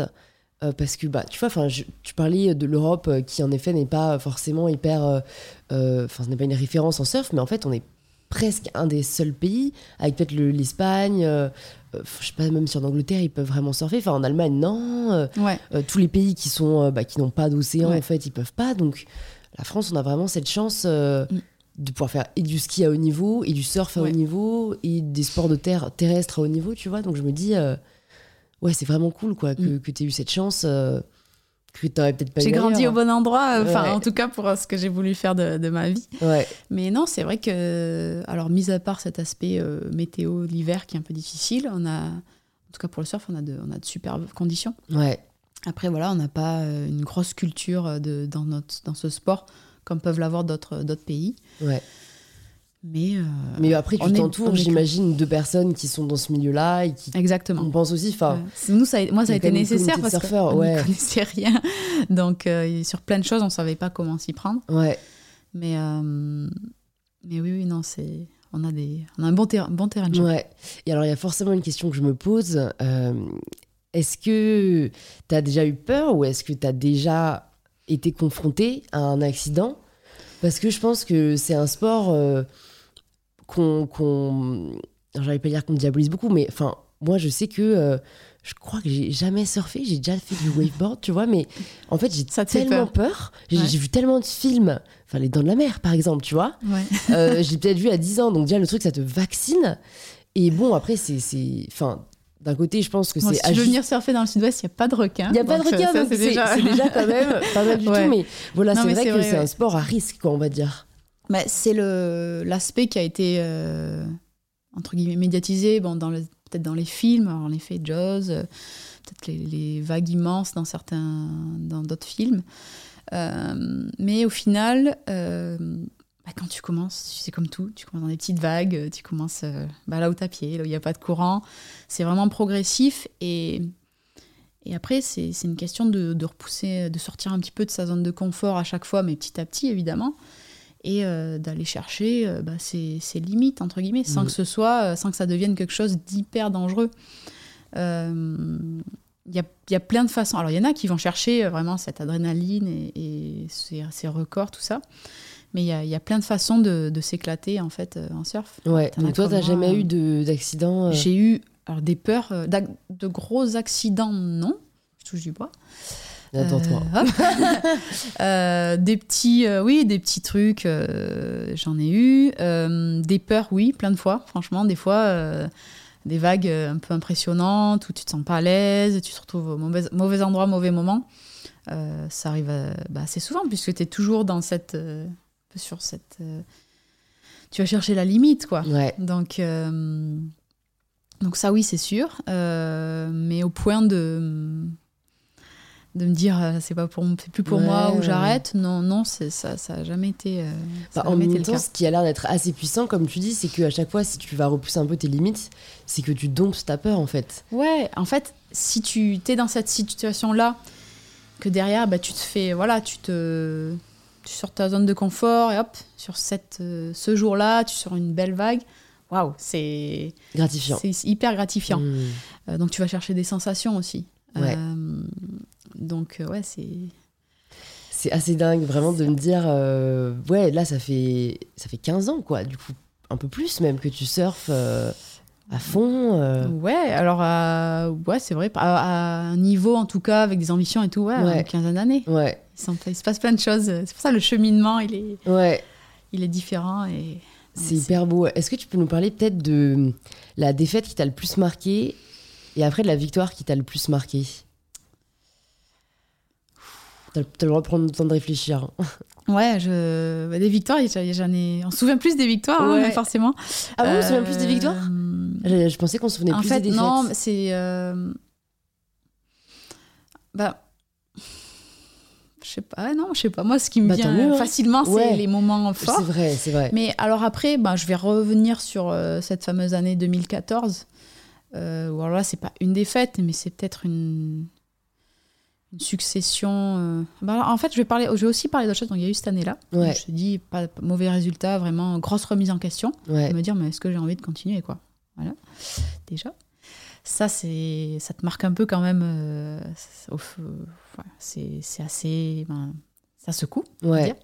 parce que, bah, tu vois, tu parlais de l'Europe qui, en effet, n'est pas forcément hyper. Enfin, ce n'est pas une référence en surf, mais en fait, on est presque un des seuls pays, avec peut-être l'Espagne, euh, euh, je sais pas même si en Angleterre ils peuvent vraiment surfer, enfin en Allemagne non, euh, tous les pays qui sont bah, qui n'ont pas d'océan en fait ils peuvent pas, donc la France on a vraiment cette chance mm. de pouvoir faire et du ski à haut niveau et du surf à haut niveau et des sports de terre terrestres à haut niveau, tu vois, donc je me dis ouais c'est vraiment cool quoi que, mm. que tu aies eu cette chance j'ai grandi au bon endroit, euh, enfin en tout cas pour ce que j'ai voulu faire de, ma vie. Ouais. Mais non, c'est vrai que, alors mis à part cet aspect euh, météo l'hiver qui est un peu difficile, on a, en tout cas pour le surf, on a de, on a de superbes conditions. Ouais. Après voilà, on n'a pas euh, une grosse culture de, dans, notre, dans ce sport comme peuvent l'avoir d'autres pays. Ouais. Mais, euh, mais après, tu t'entoures, j'imagine, de personnes qui sont dans ce milieu-là et qui Exactement. on pense aussi. Enfin, Nous, ça moi, ça a été nécessaire parce qu'on ouais. ne connaissait rien. Donc, euh, sur plein de choses, on ne savait pas comment s'y prendre. Ouais. Mais, euh, mais oui, oui, non, c'est... On a, des... on a un bon, terrain, bon terrain de jeu. Ouais. Et alors, il y a forcément une question que je me pose. est-ce que tu as déjà eu peur ou est-ce que tu as déjà été confronté à un accident? Parce que je pense que c'est un sport qu'on. Qu j'allais pas dire qu'on diabolise beaucoup, mais enfin, moi, je sais que euh, je crois que j'ai jamais surfé, j'ai déjà fait du waveboard, tu vois, mais en fait, j'ai tellement peur. J'ai vu tellement de films, enfin, Les Dents de la Mer, par exemple, tu vois. Ouais. euh, j'ai peut-être vu à 10 ans, donc déjà, le truc, ça te vaccine. Et bon, après, c'est. Enfin, d'un côté, je pense que c'est. Si tu veux venir surfer dans le sud-ouest, il n'y a pas de requin. Il n'y a pas de requin, donc c'est déjà... déjà... quand même pas mal du tout. Mais voilà, c'est vrai que c'est un sport à risque, quoi, on va dire. Mais c'est l'aspect qui a été, euh, entre guillemets, médiatisé bon, peut-être dans les films, en effet, Jaws, euh, peut-être les, vagues immenses dans certains, dans d'autres films. Euh, mais au final, bah, quand tu commences, c'est comme tout, tu commences dans des petites vagues, tu commences bah, là où tu as pied, là où il n'y a pas de courant. C'est vraiment progressif et, et après, c'est une question de, repousser, de sortir un petit peu de sa zone de confort à chaque fois, mais petit à petit, évidemment et euh, d'aller chercher euh, bah, ses, limites, entre guillemets, sans mm. que ce soit, euh, sans que ça devienne quelque chose d'hyper dangereux. Il y a, y, a, plein de façons. Alors, il y en a qui vont chercher vraiment cette adrénaline et, ces, records, tout ça. Mais il y a, y a, plein de façons de, de s'éclater, en fait, en surf. Ouais, mais toi, tu n'as jamais eu d'accident J'ai eu alors, des peurs, de gros accidents, non. Je touche du bois. Attends-toi. Euh, euh, des petits, euh, oui, des petits trucs, j'en ai eu. des peurs, oui, plein de fois. Franchement, des fois, des vagues un peu impressionnantes où tu te sens pas à l'aise, tu te retrouves au mauvais, mauvais endroit, mauvais moment. ça arrive bah, assez souvent puisque tu es toujours dans cette, sur cette. tu vas chercher la limite, quoi. Ouais. Donc. donc ça oui c'est sûr, mais au point de, de me dire euh, c'est pas pour c'est plus pour moi ou j'arrête. non non c'est ça ça a jamais été, euh, bah, en même temps ce qui a l'air d'être assez puissant comme tu dis c'est que à chaque fois si tu vas repousser un peu tes limites c'est que tu domptes ta peur en fait. Ouais en fait si tu es dans cette situation là que derrière bah tu te fais voilà tu te tu sors ta zone de confort et hop sur cette euh, ce jour là tu sors une belle vague waouh c'est gratifiant. c'est hyper gratifiant. Mmh. donc tu vas chercher des sensations aussi. Ouais. Donc, euh, ouais, c'est. C'est assez dingue, vraiment, de me dire. Euh, ouais, là, ça fait, ça fait 15 ans, quoi. Du coup, un peu plus même que tu surfes euh, à fond. Ouais, alors, ouais, c'est vrai. À, un niveau, en tout cas, avec des ambitions et tout, ouais, ouais. 15 d'années. Ouais. Il, se passe plein de choses. C'est pour ça le cheminement, il est, ouais. il est différent. et C'est hyper beau. Est-ce que tu peux nous parler peut-être de la défaite qui t'a le plus marqué et après de la victoire qui t'a le plus marqué? T'as le droit de prendre le temps de réfléchir. Ouais, je... Bah, des victoires, j'en ai... on se souvient plus des victoires, hein, forcément. Ah bon, on se souvient plus des victoires? Euh, je, pensais qu'on se souvenait plus des défaites. Non, c'est... Euh... Bah... Je sais pas, non, je sais pas. Moi, ce qui me bah, vient hein. facilement, c'est les moments forts. C'est vrai, c'est vrai. Mais alors après, bah, je vais revenir sur euh, cette fameuse année 2014. Euh, où alors là, c'est pas une défaite, mais c'est peut-être une une succession. Euh, bah, en fait, je vais, parler, je vais aussi parler d'autres choses. Donc, il y a eu cette année-là. Je te dis, pas, mauvais résultat, vraiment grosse remise en question. Me dire, mais est-ce que j'ai envie de continuer quoi? Voilà, déjà. Ça, c'est, ça te marque un peu quand même. Euh, c'est, c'est assez. Ben, ça secoue, dire.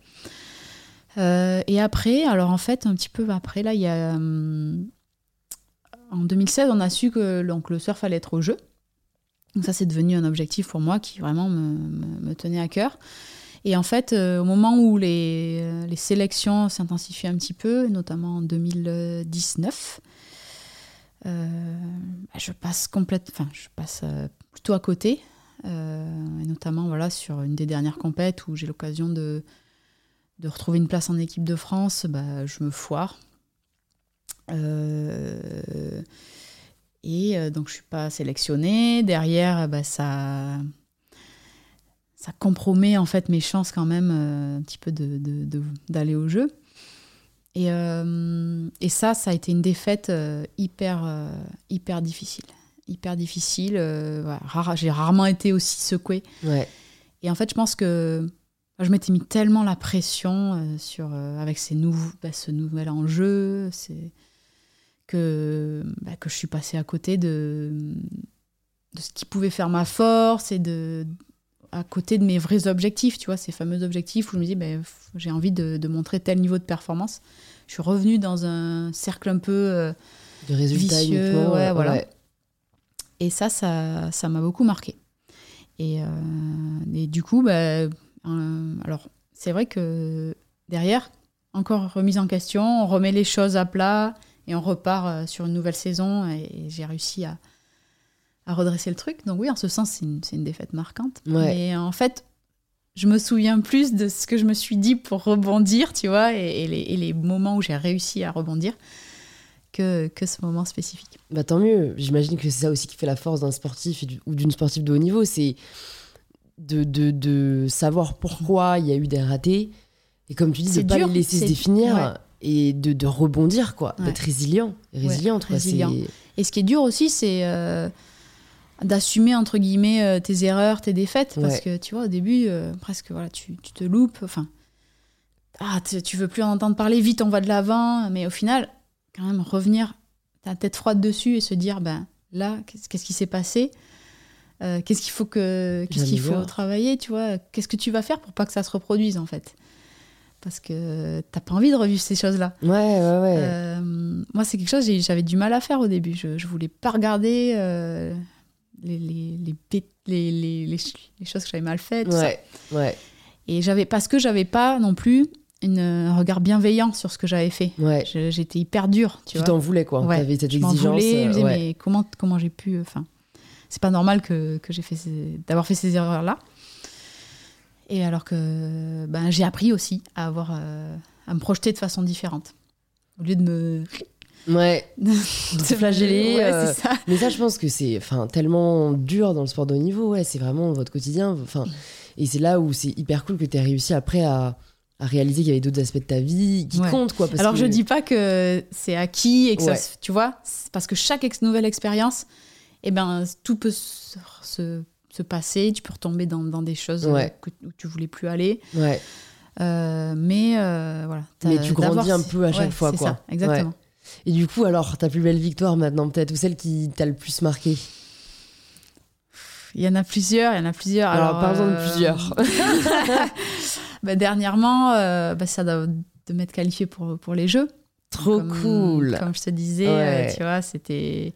Euh, et après, alors en fait, un petit peu après, là, il y a. Hum, en 2016, on a su que donc, le surf allait être au jeu. Donc ça, c'est devenu un objectif pour moi qui vraiment me, tenait à cœur. Et en fait, euh, au moment où les, euh, les sélections s'intensifient un petit peu, notamment en 2019, euh, bah, je passe complète, enfin, je passe plutôt à côté, et notamment voilà sur une des dernières compètes où j'ai l'occasion de, de retrouver une place en équipe de France, bah, je me foire. Et euh, donc, je ne suis pas sélectionnée. Derrière, bah, ça, ça compromet en fait mes chances quand même euh, un petit peu d'aller de, de, au jeu. Et, euh, et, ça, ça a été une défaite hyper, hyper difficile. Hyper difficile. J'ai rarement été aussi secouée. Ouais. Et en fait, je pense que je m'étais mis tellement la pression sur, avec ces nouveaux, bah, ce nouvel enjeu. Que, bah, que je suis passée à côté de, de ce qui pouvait faire ma force et de à côté de mes vrais objectifs, tu vois, ces fameux objectifs où je me dis, ben, j'ai envie de, de, montrer tel niveau de performance. Je suis revenue dans un cercle un peu euh, de résultats vicieux, ouais, voilà. Et ça, ça, ça m'a beaucoup marqué. Et, et du coup, bah, alors c'est vrai que derrière, encore remise en question, on remet les choses à plat et on repart sur une nouvelle saison. Et, j'ai réussi à, à, redresser le truc. Donc oui, en ce sens, c'est une, une, défaite marquante. Mais en fait, je me souviens plus de ce que je me suis dit pour rebondir, tu vois, et, les, moments où j'ai réussi à rebondir que, que ce moment spécifique. Bah tant mieux. J'imagine que c'est ça aussi qui fait la force d'un sportif ou d'une sportive de haut niveau, c'est de, de, de, savoir pourquoi il y a eu des ratés et comme tu dis, de ne pas les laisser se définir et de, de, rebondir, quoi, d'être résilient, résilient, résilient. Et ce qui est dur aussi, c'est euh, d'assumer entre guillemets euh, tes erreurs, tes défaites, parce que tu vois au début euh, presque voilà tu, tu, te loupes, enfin ah tu veux plus en entendre parler, vite on va de l'avant, mais au final quand même revenir ta tête froide dessus et se dire ben là qu'est-ce qui s'est passé, qu'est-ce qu'il faut que qu'est-ce qu'il faut travailler, tu vois, qu'est-ce que tu vas faire pour pas que ça se reproduise en fait. Parce que t'as pas envie de revivre ces choses-là. Ouais, ouais, ouais. moi, c'est quelque chose j'avais du mal à faire au début. Je, je voulais pas regarder les, les, les, les, les choses que j'avais mal faites. Ouais, ouais. Et j'avais, parce que j'avais pas non plus une, un regard bienveillant sur ce que j'avais fait. Ouais. j'étais hyper dure. Tu, t'en voulais, quoi. Ouais. T'avais cette exigence. Voulais, je me disais, euh, mais comment, comment j'ai pu. Enfin, c'est pas normal que, que j'ai fait d'avoir fait ces erreurs-là. Et alors que ben, j'ai appris aussi à, avoir, euh, à me projeter de façon différente. Au lieu de me Ouais. de se flageller. Euh, ça. Mais ça, je pense que c'est tellement dur dans le sport de haut niveau. Ouais, c'est vraiment votre quotidien. Enfin, et c'est là où c'est hyper cool que tu aies réussi après à, à réaliser qu'il y avait d'autres aspects de ta vie qui comptent. Quoi, Alors, je dis pas que c'est acquis et que ça, tu vois, parce que chaque ex nouvelle expérience, eh ben, tout peut se, se, passer. Tu peux retomber dans, dans des choses que, où tu voulais plus aller. Ouais. Euh, mais euh, voilà. Mais tu grandis un peu à chaque fois, quoi. Ça, exactement. Et du coup, alors, ta plus belle victoire maintenant, peut-être, ou celle qui t'a le plus marqué? Il y en a plusieurs, il y en a plusieurs. Alors, par exemple, euh, plusieurs. bah, dernièrement, euh, bah, ça de m'être qualifié pour, pour les Jeux. Trop cool. Comme je te disais, euh, tu vois, c'était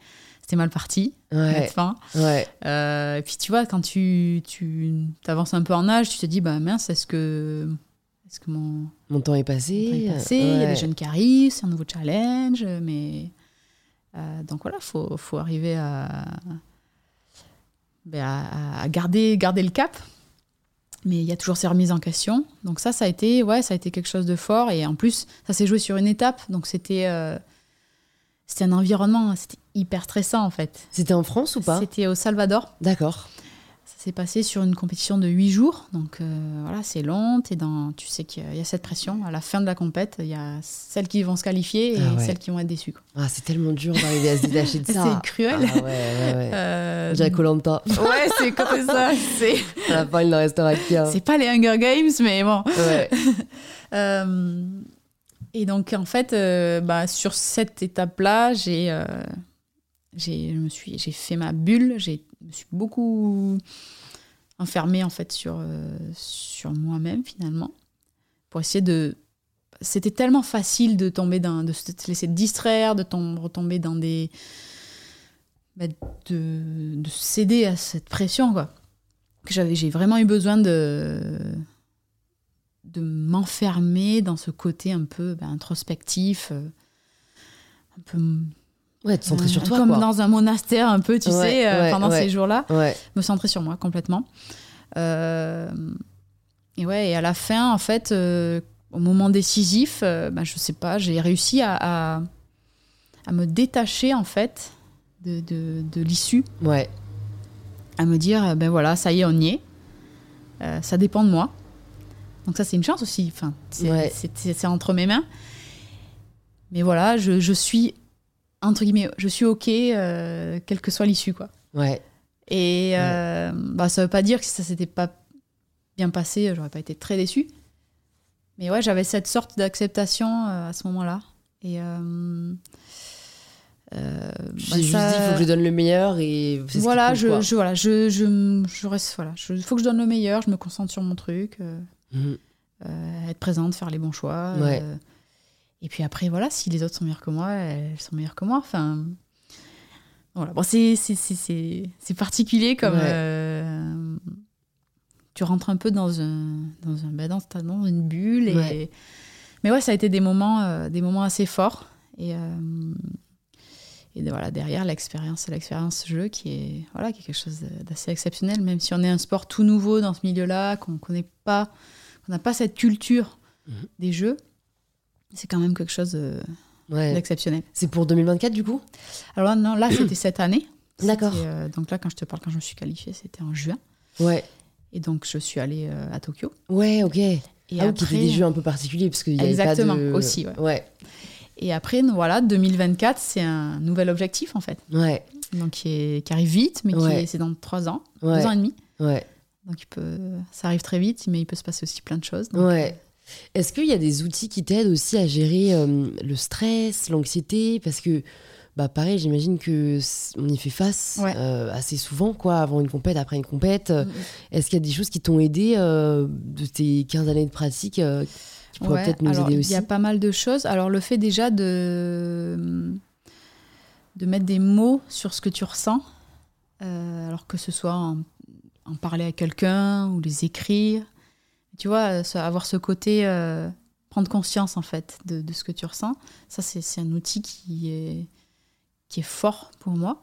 c'était mal parti, ouais. fin. Ouais. et puis tu vois, quand tu, tu avances un peu en âge, tu te dis, bah mince, est-ce que est-ce que mon... mon temps est passé? Il y a des jeunes qui arrivent, c'est un nouveau challenge, mais euh, donc voilà, faut faut arriver ben, à, à, garder garder le cap. Mais il y a toujours ces remises en question. Donc ça, ça a été ouais, ça a été quelque chose de fort et en plus, ça s'est joué sur une étape, donc c'était euh, c'était un environnement, c'était hyper stressant en fait. C'était en France ou pas C'était au Salvador. D'accord. C'est passé sur une compétition de 8 jours, donc euh, voilà, c'est long. Es dans, tu sais qu'il y a cette pression. À la fin de la compète, il y a celles qui vont se qualifier et ah celles qui vont être déçues. Ah, c'est tellement dur d'arriver à se détacher de ça. c'est cruel. Ah ouais, ouais. Euh... Ouais, c'est comme ça. À la fin, il n'en restera qu'un. C'est pas les Hunger Games, mais bon. Ouais. euh... Et donc, en fait, euh, bah, sur cette étape-là, j'ai, euh, fait ma bulle. Je me suis beaucoup enfermée en fait sur, euh, sur moi-même finalement pour essayer de c'était tellement facile de tomber dans de se laisser distraire de tomber, retomber dans des bah, de, de, céder à cette pression quoi j'ai vraiment eu besoin de de m'enfermer dans ce côté un peu bah, introspectif euh, un peu Ouais, te centrer sur toi. Comme dans un monastère, un peu, tu sais, euh, pendant ces jours-là. Me centrer sur moi complètement. Euh, et ouais, et à la fin, en fait, euh, au moment décisif, bah, je sais pas, j'ai réussi à, à, me détacher, en fait, de, de, de l'issue. Ouais. À me dire, ben voilà, ça y est, on y est. ça dépend de moi. Donc ça, c'est une chance aussi. Enfin, c'est entre mes mains. Mais voilà, je, je suis entre guillemets, je suis OK, euh, quelle que soit l'issue, quoi. Ouais. Et euh, bah, ça veut pas dire que si ça s'était pas bien passé, j'aurais pas été très déçue. Mais ouais, j'avais cette sorte d'acceptation euh, à ce moment-là. Et. Euh, euh bah, juste dit, il faut que je donne le meilleur et. Voilà, je, je, voilà, je, je, je reste. Voilà, il faut que je donne le meilleur, je me concentre sur mon truc. Mhm. être présente, faire les bons choix. Ouais. Et puis après, voilà, si les autres sont meilleurs que moi, elles sont meilleures que moi. Enfin, Voilà. Bon, c'est particulier comme. Euh, tu rentres un peu dans, un, dans, un, ben, dans, dans une bulle. Et, Mais ouais, ça a été des moments, euh, des moments assez forts. Et, euh, et voilà, derrière, l'expérience, l'expérience jeu qui est, voilà, qui est quelque chose d'assez exceptionnel, même si on est un sport tout nouveau dans ce milieu-là, qu'on connaît pas, n'a pas cette culture mhm. des jeux. C'est quand même quelque chose d'exceptionnel. C'est pour 2024 du coup? Alors non, là c'était cette année. D'accord. Euh, donc là, quand je te parle, quand je me suis qualifiée, c'était en juin. Ouais. Et donc je suis allée euh, à Tokyo. Ouais, ok. Et ah, après... qui des jeux un peu particuliers parce qu'il y Exactement, pas de... aussi. Ouais. ouais. Et après, voilà, 2024, c'est un nouvel objectif en fait. Ouais. Donc qui, est, qui arrive vite, mais qui c'est dans trois ans, deux ans et demi. Ouais. Donc il peut, ça arrive très vite, mais il peut se passer aussi plein de choses. ouais. Euh, est-ce qu'il y a des outils qui t'aident aussi à gérer euh, le stress, l'anxiété? Parce que, bah pareil, j'imagine que on y fait face euh, assez souvent, quoi, avant une compète, après une compète. Mm, mm. Est-ce qu'il y a des choses qui t'ont aidé euh, de tes 15 années de pratique qui pourraient peut-être nous aider aussi Il y a pas mal de choses. Alors, le fait déjà de, de mettre des mots sur ce que tu ressens, alors que ce soit en, en parler à quelqu'un ou les écrire, tu vois, avoir ce côté, euh, prendre conscience en fait de, ce que tu ressens, ça c'est un outil qui est, qui est fort pour moi.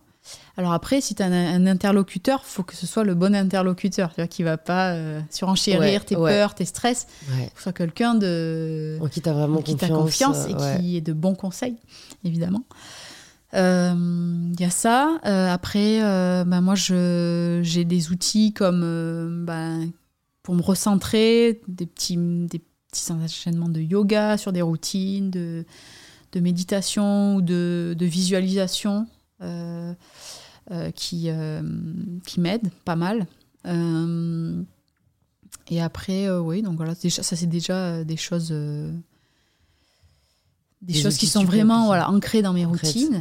Alors après, si tu as un, interlocuteur, faut que ce soit le bon interlocuteur, tu vois, qui va pas euh, surenchérir tes peurs, tes stress. Il faut que soit quelqu'un de qui t'a vraiment qui confiance, confiance et qui est de bons conseils, évidemment. Il euh, y a ça. après, bah, moi, j'ai des outils comme bah, pour me recentrer, des petits, des petits enchaînements de yoga sur des routines, de, de méditation ou de, de visualisation euh, euh, qui, euh, qui m'aident pas mal. et après, oui, donc voilà, ça c'est déjà des choses des, choses qui sont vraiment voilà, ancrées dans mes routines.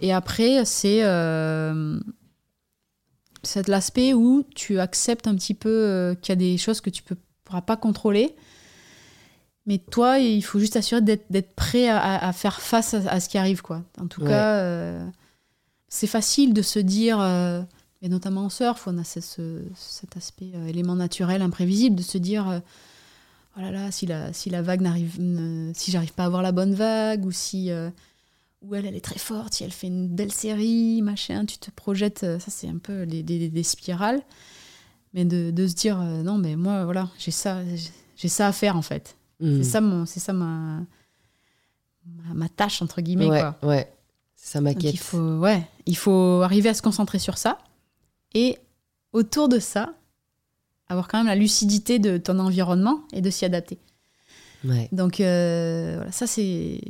et après, c'est c'est l'aspect où tu acceptes un petit peu euh, qu'il y a des choses que tu ne pourras pas contrôler. Mais toi, il faut juste assurer d'être prêt à, faire face à, ce qui arrive. Quoi. En tout cas, euh, c'est facile de se dire, euh, et notamment en surf, on a cet aspect élément naturel, imprévisible, de se dire, oh là là, si la, si la vague n'arrive, si j'arrive pas à avoir la bonne vague, ou si où elle, elle est très forte, si elle fait une belle série, machin, tu te projettes, euh, ça c'est un peu des, des, spirales. Mais de, de, se dire, euh, non, mais moi, voilà, j'ai ça, j'ai ça à faire en fait. C'est mm. ça, mon, c'est ça ma, ma, tâche, entre guillemets. Ouais, quoi. ouais. c'est ça ma quête. Il faut, ouais, il faut arriver à se concentrer sur ça. Et autour de ça, avoir quand même la lucidité de ton environnement et de s'y adapter. Ouais. Donc, euh, voilà, ça c'est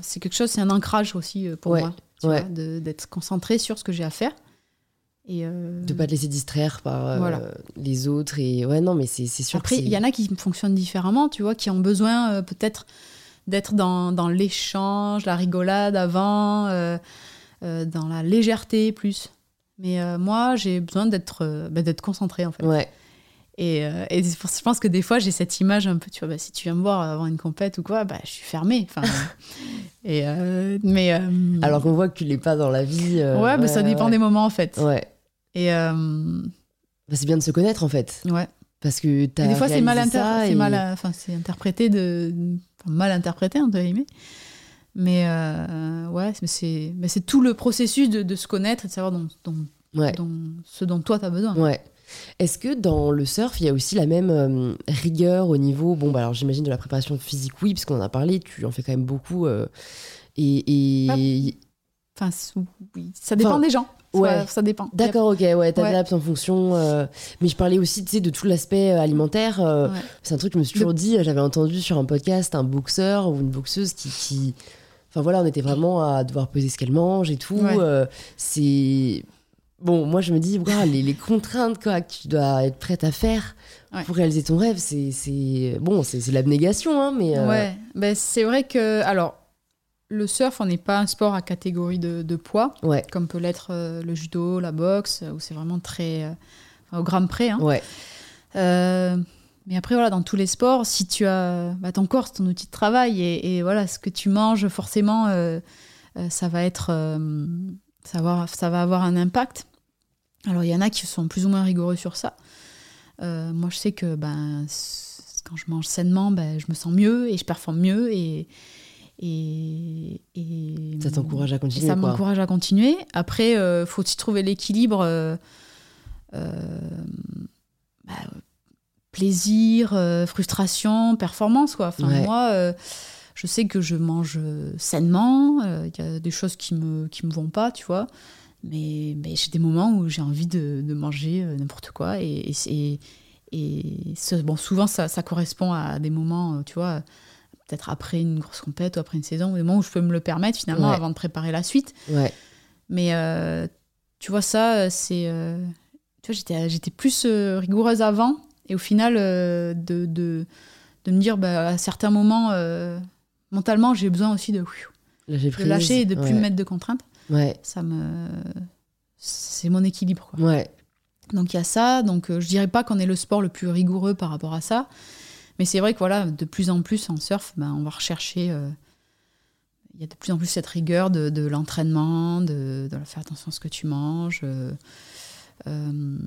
c'est quelque chose, c'est un ancrage aussi euh, pour moi, d'être concentré sur ce que j'ai à faire. Et euh... De pas te laisser distraire par euh, les autres. Et ouais, non, mais c'est sûr. Après, il y en a qui fonctionnent différemment, tu vois, qui ont besoin peut-être d'être dans, dans l'échange, la rigolade avant, dans la légèreté plus. Mais moi, j'ai besoin d'être bah, d'être concentré en fait. Ouais. Et, euh, et je pense que des fois, j'ai cette image un peu, tu vois, bah, si tu viens me voir avant une compète ou quoi, bah, je suis fermée. Enfin, et, euh, mais, euh, Alors qu'on voit que tu l'es pas dans la vie. ouais, mais ça dépend des moments en fait. Ouais. Et bah, c'est bien de se connaître en fait. Ouais. Parce que as des fois, c'est mal, inter et... mal, enfin, interprété de. mal interprété, entre guillemets. Mais ouais, c'est c'est tout le processus de, de, se connaître et de savoir dont, dont, dont ce dont toi tu as besoin. Ouais. Est-ce que dans le surf, il y a aussi la même euh, rigueur au niveau, bon, bah, alors j'imagine de la préparation physique, oui, puisqu'on en a parlé, tu en fais quand même beaucoup. Euh, et. Enfin, oui, ça dépend des gens. Ouais, ça dépend. D'accord, ok, ouais, t'adaptes en fonction. Euh, mais je parlais aussi, tu sais, de tout l'aspect alimentaire. C'est un truc que je me suis toujours dit. J'avais entendu sur un podcast un boxeur ou une boxeuse qui, qui... Enfin voilà, on était vraiment à devoir peser ce qu'elle mange et tout. c'est bon, moi je me dis, les, les, contraintes quoi, que tu dois être prête à faire pour réaliser ton rêve, c'est bon, c'est l'abnégation, hein, mais. Euh, ouais, ben, c'est vrai que alors le surf, on n'est pas un sport à catégorie de, poids, comme peut l'être euh, le judo, la boxe, où c'est vraiment très euh, au gramme près. Hein. Ouais. Mais après, voilà, dans tous les sports, si tu as bah, ton corps, c'est ton outil de travail, et, et, voilà, ce que tu manges, forcément, ça va être, ça va, ça va avoir un impact. Alors il y en a qui sont plus ou moins rigoureux sur ça. moi, je sais que ben quand je mange sainement, ben, je me sens mieux et je performe mieux et et, ça t'encourage à continuer. Ça m'encourage à continuer. Après, il euh, faut aussi trouver l'équilibre. Euh, euh, bah, plaisir, frustration, performance. Quoi. Enfin, Moi, je sais que je mange sainement. Il y a des choses qui me, qui me vont pas, tu vois. Mais, mais j'ai des moments où j'ai envie de, de manger n'importe quoi. Et, et, et, bon, souvent, ça, ça, correspond à des moments, tu vois peut-être après une grosse compète ou après une saison, ou des moments où je peux me le permettre finalement avant de préparer la suite. Ouais. Mais euh, tu vois, ça, euh, c'est. Euh, tu vois, j'étais, j'étais plus rigoureuse avant, et au final, de, de, de, me dire, bah, à certains moments, mentalement, j'ai besoin aussi de, de lâcher et de plus me mettre de contraintes. Ouais. Ça me. C'est mon équilibre. Quoi. Ouais. Donc il y a ça. Donc je dirais pas qu'on est le sport le plus rigoureux par rapport à ça. Mais c'est vrai que voilà, de plus en plus en surf, ben, on va rechercher. Euh, il y a de plus en plus cette rigueur de, de l'entraînement, de, de, faire attention à ce que tu manges. Euh, euh,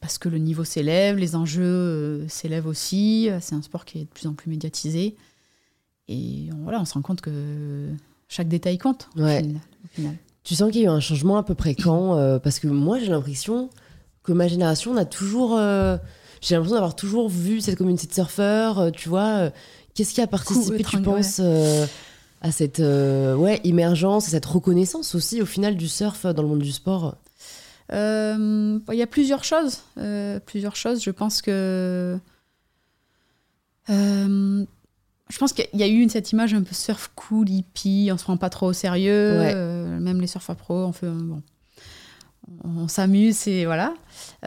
parce que le niveau s'élève, les enjeux s'élèvent aussi. C'est un sport qui est de plus en plus médiatisé. Et voilà, on se rend compte que chaque détail compte ouais. au, final, Tu sens qu'il y a eu un changement à peu près quand Parce que moi, j'ai l'impression que ma génération, on a toujours j'ai l'impression d'avoir toujours vu cette communauté de surfeurs, euh, tu vois. Euh, qu'est-ce qui a participé, tu penses, euh, à cette ouais, émergence, à cette reconnaissance aussi, au final, du surf dans le monde du sport? Il y a plusieurs choses. plusieurs choses. Je pense que. je pense qu'il y a eu cette image un peu surf cool, hippie, on se prend pas trop au sérieux. même les surfeurs pro, on fait. Bon, on s'amuse et voilà,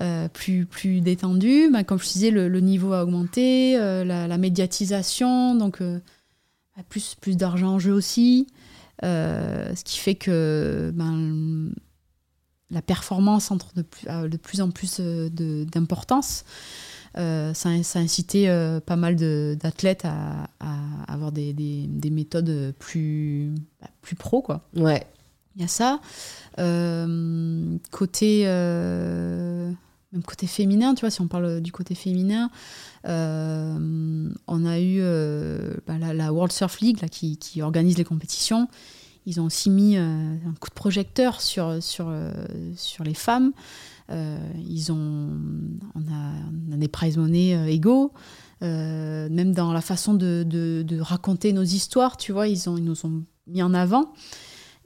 euh, plus, plus détendu. Bah, comme je disais, le, niveau a augmenté, euh, la, médiatisation, donc euh, bah, plus, plus d'argent en jeu aussi, ce qui fait que ben, la performance entre de plus, de plus en plus d'importance. Ça, ça, a incité pas mal d'athlètes à, avoir des, des, méthodes plus, bah, plus pro. Quoi. Ouais. Il y a ça. Euh, côté, euh, même côté féminin, tu vois, si on parle du côté féminin, euh, on a eu bah, la, World Surf League là, qui, qui, organise les compétitions. Ils ont aussi mis un coup de projecteur sur, sur, sur les femmes. ils ont, on, a, des prize money égaux. même dans la façon de, de, de, raconter nos histoires, tu vois, ils, ont, ils nous ont mis en avant.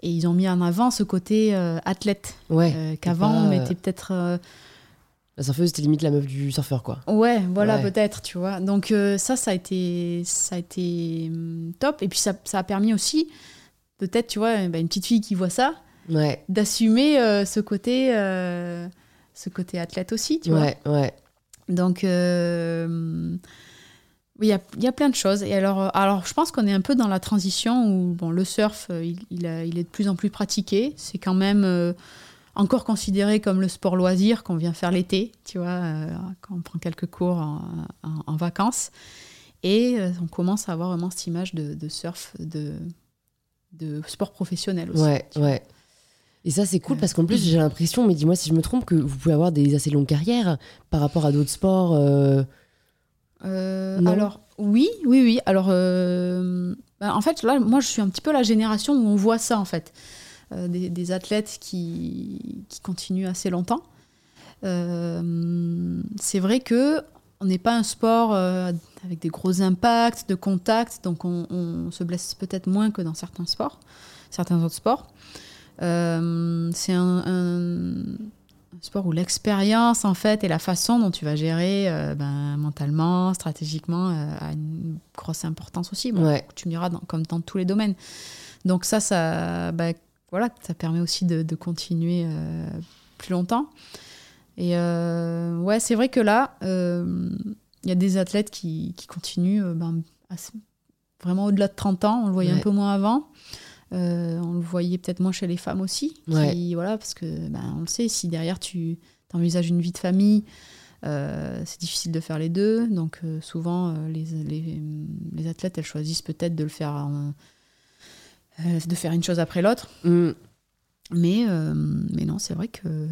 Et ils ont mis en avant ce côté euh, athlète. Ouais. Euh, qu'avant, on mettait peut-être. Euh, la surfeuse, c'était limite la meuf du surfeur, quoi. Ouais, voilà, peut-être, tu vois. Donc, ça, ça a été, ça a été hum, top. Et puis, ça, ça a permis aussi, peut-être, tu vois, bah, une petite fille qui voit ça, ouais. d'assumer ce côté. ce côté athlète aussi, tu ouais, vois. Ouais, Donc, il y, a, il y a plein de choses. Et alors, euh, alors je pense qu'on est un peu dans la transition où bon, le surf, euh, il, il, est de plus en plus pratiqué. C'est quand même euh, encore considéré comme le sport loisir qu'on vient faire l'été, tu vois, quand on prend quelques cours en, en, vacances. Et on commence à avoir vraiment cette image de, de surf, de, de sport professionnel aussi. Ouais, ouais. Et ça, c'est cool parce qu'en plus, j'ai l'impression, mais dis-moi si je me trompe, que vous pouvez avoir des assez longues carrières par rapport à d'autres sports. Euh, alors, oui, oui, oui. Alors, euh, bah, en fait, là, moi, je suis un petit peu la génération où on voit ça, en fait. Euh, des, athlètes qui, qui, continuent assez longtemps. c'est vrai que on n'est pas un sport avec des gros impacts de contact, donc on, se blesse peut-être moins que dans certains sports, certains autres sports. c'est un, sport où l'expérience en fait et la façon dont tu vas gérer euh, ben, mentalement, stratégiquement euh, a une grosse importance aussi. Tu me diras comme dans tous les domaines. Donc ça, ça, ben, voilà, ça permet aussi de, continuer euh, plus longtemps. Et ouais, c'est vrai que là, il y a des athlètes qui, qui continuent ben, vraiment au-delà de 30 ans. On le voyait un peu moins avant. Euh, on le voyait peut-être moins chez les femmes aussi. voilà, parce que ben, on le sait, si derrière tu envisages une vie de famille, euh, c'est difficile de faire les deux. Donc euh, souvent, les, les, athlètes, elles choisissent peut-être de le faire de faire une chose après l'autre. Mm. Mais, mais non, c'est vrai que.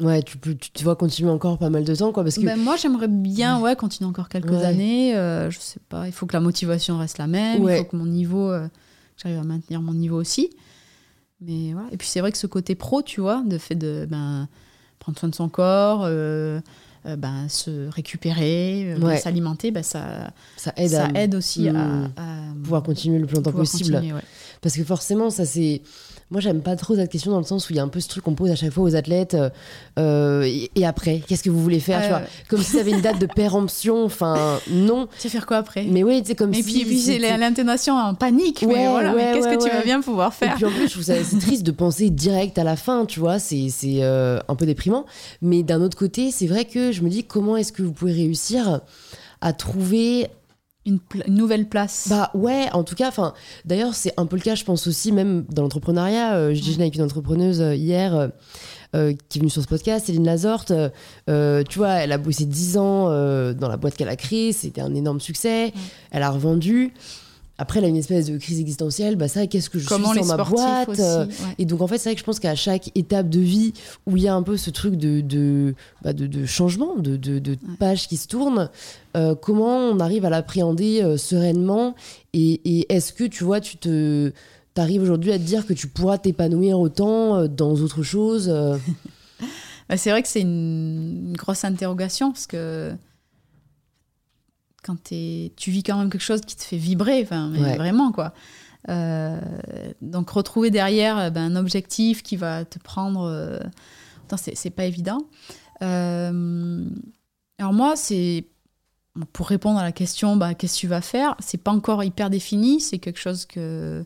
Ouais, tu, peux, tu, vois continuer encore pas mal de temps, quoi. Parce que... Ben, moi, j'aimerais bien ouais, continuer encore quelques années. je sais pas, il faut que la motivation reste la même. Il faut que mon niveau. j'arrive à maintenir mon niveau aussi. Mais voilà. Et puis, c'est vrai que ce côté pro, tu vois, de fait de. Ben, prendre soin de son corps, euh, euh, ben, se récupérer, euh, s'alimenter, ben, ça, ça, aide, ça aide aussi à, hmm. pouvoir continuer le plus longtemps possible. Parce que forcément, ça c'est moi, j'aime pas trop cette question dans le sens où il y a un peu ce truc qu'on pose à chaque fois aux athlètes. Euh, et, après, qu'est-ce que vous voulez faire tu vois? Comme si ça avait une date de péremption. Enfin, non. Tu vas faire quoi après? Mais oui, c'est comme et si. Et puis, c'est l'intonation en panique. Ouais, mais voilà, qu'est-ce que tu vas bien pouvoir faire? Et puis en plus, je trouve ça c'est triste de penser direct à la fin, tu vois. C'est euh, un peu déprimant. Mais d'un autre côté, c'est vrai que je me dis comment est-ce que vous pouvez réussir à trouver une, nouvelle place. Bah ouais, en tout cas, enfin, d'ailleurs, c'est un peu le cas, je pense aussi, même dans l'entrepreneuriat. Euh, J'ai avec une entrepreneuse euh, hier euh, euh, qui est venue sur ce podcast, Céline Lazorte. tu vois, elle a bossé 10 ans dans la boîte qu'elle a créée, c'était un énorme succès. Elle a revendu. Après, elle a une espèce de crise existentielle. Bah, ça, qu'est-ce que je Comment suis sans ma boîte Et donc, en fait, c'est vrai que je pense qu'à chaque étape de vie où il y a un peu ce truc de, de, bah, de, changement, de, de, de page qui se tourne, euh, comment on arrive à l'appréhender euh, sereinement Et, est-ce que, tu vois, tu te arrives aujourd'hui à te dire que tu pourras t'épanouir autant euh, dans autre chose bah, C'est vrai que c'est une grosse interrogation parce que quand tu vis quand même quelque chose qui te fait vibrer, enfin, vraiment, quoi. Euh, donc, retrouver derrière euh, ben, un objectif qui va te prendre. Euh, c'est pas évident. Euh, alors, moi, c'est. Pour répondre à la question, bah, qu'est-ce que tu vas faire C'est pas encore hyper défini, c'est quelque chose que.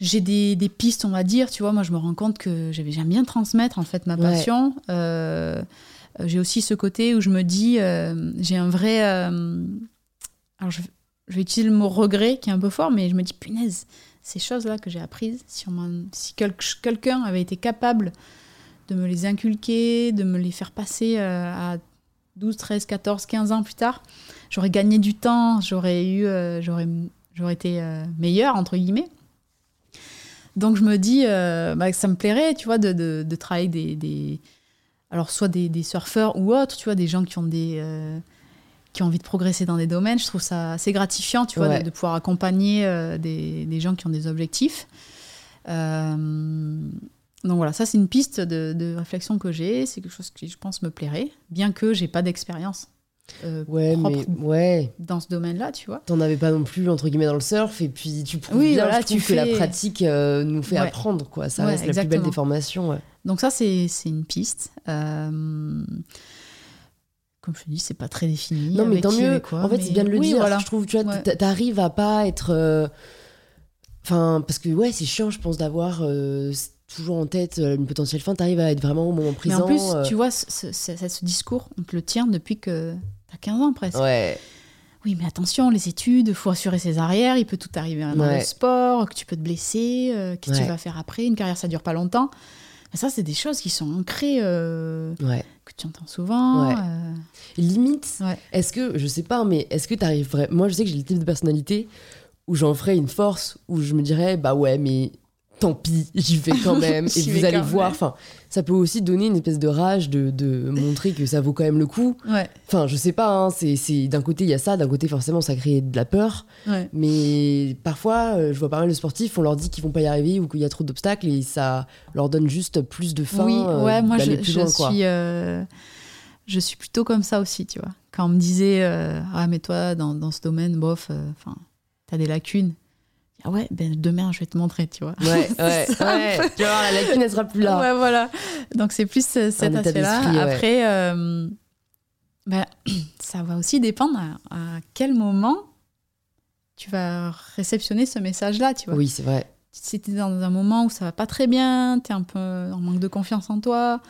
J'ai des, des, pistes, on va dire, tu vois. Moi, je me rends compte que j'aime bien transmettre, en fait, ma passion. J'ai aussi ce côté où je me dis, euh, j'ai un vrai. Euh, alors, je, vais utiliser le mot regret qui est un peu fort, mais je me dis, punaise, ces choses-là que j'ai apprises, si, quelqu'un avait été capable de me les inculquer, de me les faire passer à 12, 13, 14, 15 ans plus tard, j'aurais gagné du temps, j'aurais eu, j'aurais, j'aurais été meilleure entre guillemets. Donc je me dis bah, ça me plairait, tu vois, de, travailler des, alors soit des, surfeurs ou autres, tu vois, des gens qui ont des euh, qui ont envie de progresser dans des domaines. Je trouve ça assez gratifiant, tu vois, de, pouvoir accompagner euh, des, gens qui ont des objectifs. Euh, donc voilà, ça c'est une piste de, réflexion que j'ai. C'est quelque chose qui, je pense, me plairait, bien que j'ai pas d'expérience. ouais, mais ouais. dans ce domaine-là, tu vois. T'en avais pas non plus entre guillemets dans le surf, et puis tu prouves bien, je tu que la pratique nous fait apprendre, quoi. Ça reste la plus belle des formations. Donc ça, c'est une piste. Euh, comme je te dis, c'est pas très défini. Non, mais tant mieux. en fait, c'est bien de le dire. Voilà. Je trouve, tu vois, t'arrives à pas être... euh, Enfin, parce que ouais, c'est chiant, je pense, d'avoir euh, toujours en tête une potentielle fin. T'arrives à être vraiment au moment présent. Mais en plus, tu vois, ce, ce, discours, on te le tient depuis que t'as 15 ans presque. Ouais. Oui, mais attention, les études, il faut assurer ses arrières, il peut tout arriver dans le sport, que tu peux te blesser, qu'est-ce que tu vas faire après? Une carrière, ça dure pas longtemps ça, c'est des choses qui sont ancrées, euh, que tu entends souvent. Euh. Limite, est-ce que, je sais pas, mais est-ce que tu arrives vraiment. Moi, je sais que j'ai le type de personnalité où j'en ferais une force, où je me dirais, bah ouais, mais tant pis, j'y vais quand même. et vous allez voir. Enfin, ça peut aussi donner une espèce de rage de, de, montrer que ça vaut quand même le coup. Ouais. Enfin, je sais pas. Hein, c'est d'un côté il y a ça, d'un côté forcément ça crée de la peur. Mais parfois, euh, je vois pas mal de sportifs, on leur dit qu'ils vont pas y arriver ou qu'il y a trop d'obstacles et ça leur donne juste plus de faim. Oui, euh, moi je, je suis. Euh, je suis plutôt comme ça aussi, tu vois. Quand on me disait, ah, mais toi, dans, dans ce domaine, bof, enfin, t'as des lacunes ah ouais, ben demain je vais te montrer, tu vois. Ouais, ouais, ouais. tu vois, la lacune ne sera plus là. Ouais, voilà. Donc c'est plus euh, cet aspect-là. Après, euh, ben, ça va aussi dépendre à, quel moment tu vas réceptionner ce message-là, tu vois. Oui, c'est vrai. Si tu es dans un moment où ça va pas très bien, tu es un peu en manque de confiance en toi,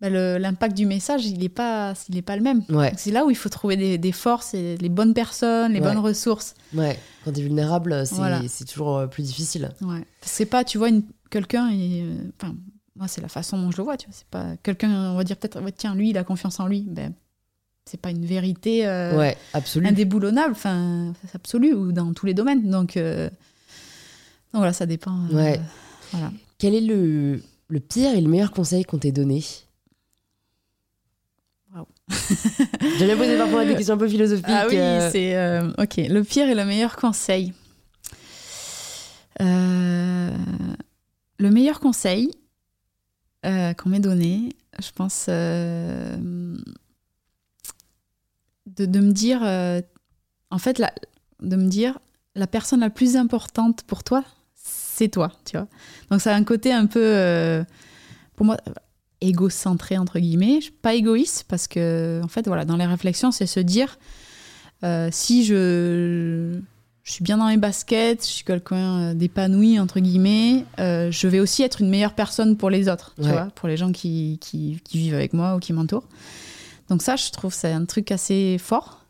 ben l'impact du message, il n'est pas, il est pas le même. Ouais. C'est là où il faut trouver des, des, forces et les bonnes personnes, les bonnes ressources. Ouais. Quand tu es vulnérable, c'est toujours euh, plus difficile. Ouais. C'est pas, tu vois, quelqu'un, euh, enfin, moi, c'est la façon dont je le vois, tu vois. C'est pas quelqu'un, on va dire peut-être, tiens, lui, il a confiance en lui. Ben, c'est pas une vérité euh, ouais, indéboulonnable, enfin, absolue, ou dans tous les domaines. Donc, Donc voilà, ça dépend. Ouais. Voilà. Quel est le, le pire et le meilleur conseil qu'on t'ait donné? J'aime bien poser parfois des questions un peu philosophiques. Ah oui, c'est. ok, le pire et le meilleur conseil. le meilleur conseil qu'on m'ait donné, je pense, de, de, me dire, en fait, la, de me dire, la personne la plus importante pour toi, c'est toi, tu vois. Donc ça a un côté un peu, euh, pour moi, égocentré entre guillemets, pas égoïste parce que en fait voilà, dans les réflexions, c'est se dire euh, si je, je suis bien dans mes baskets, je suis quelqu'un d'épanoui entre guillemets, euh, je vais aussi être une meilleure personne pour les autres, tu vois, pour les gens qui, qui, qui, vivent avec moi ou qui m'entourent. Donc ça, je trouve c'est un truc assez fort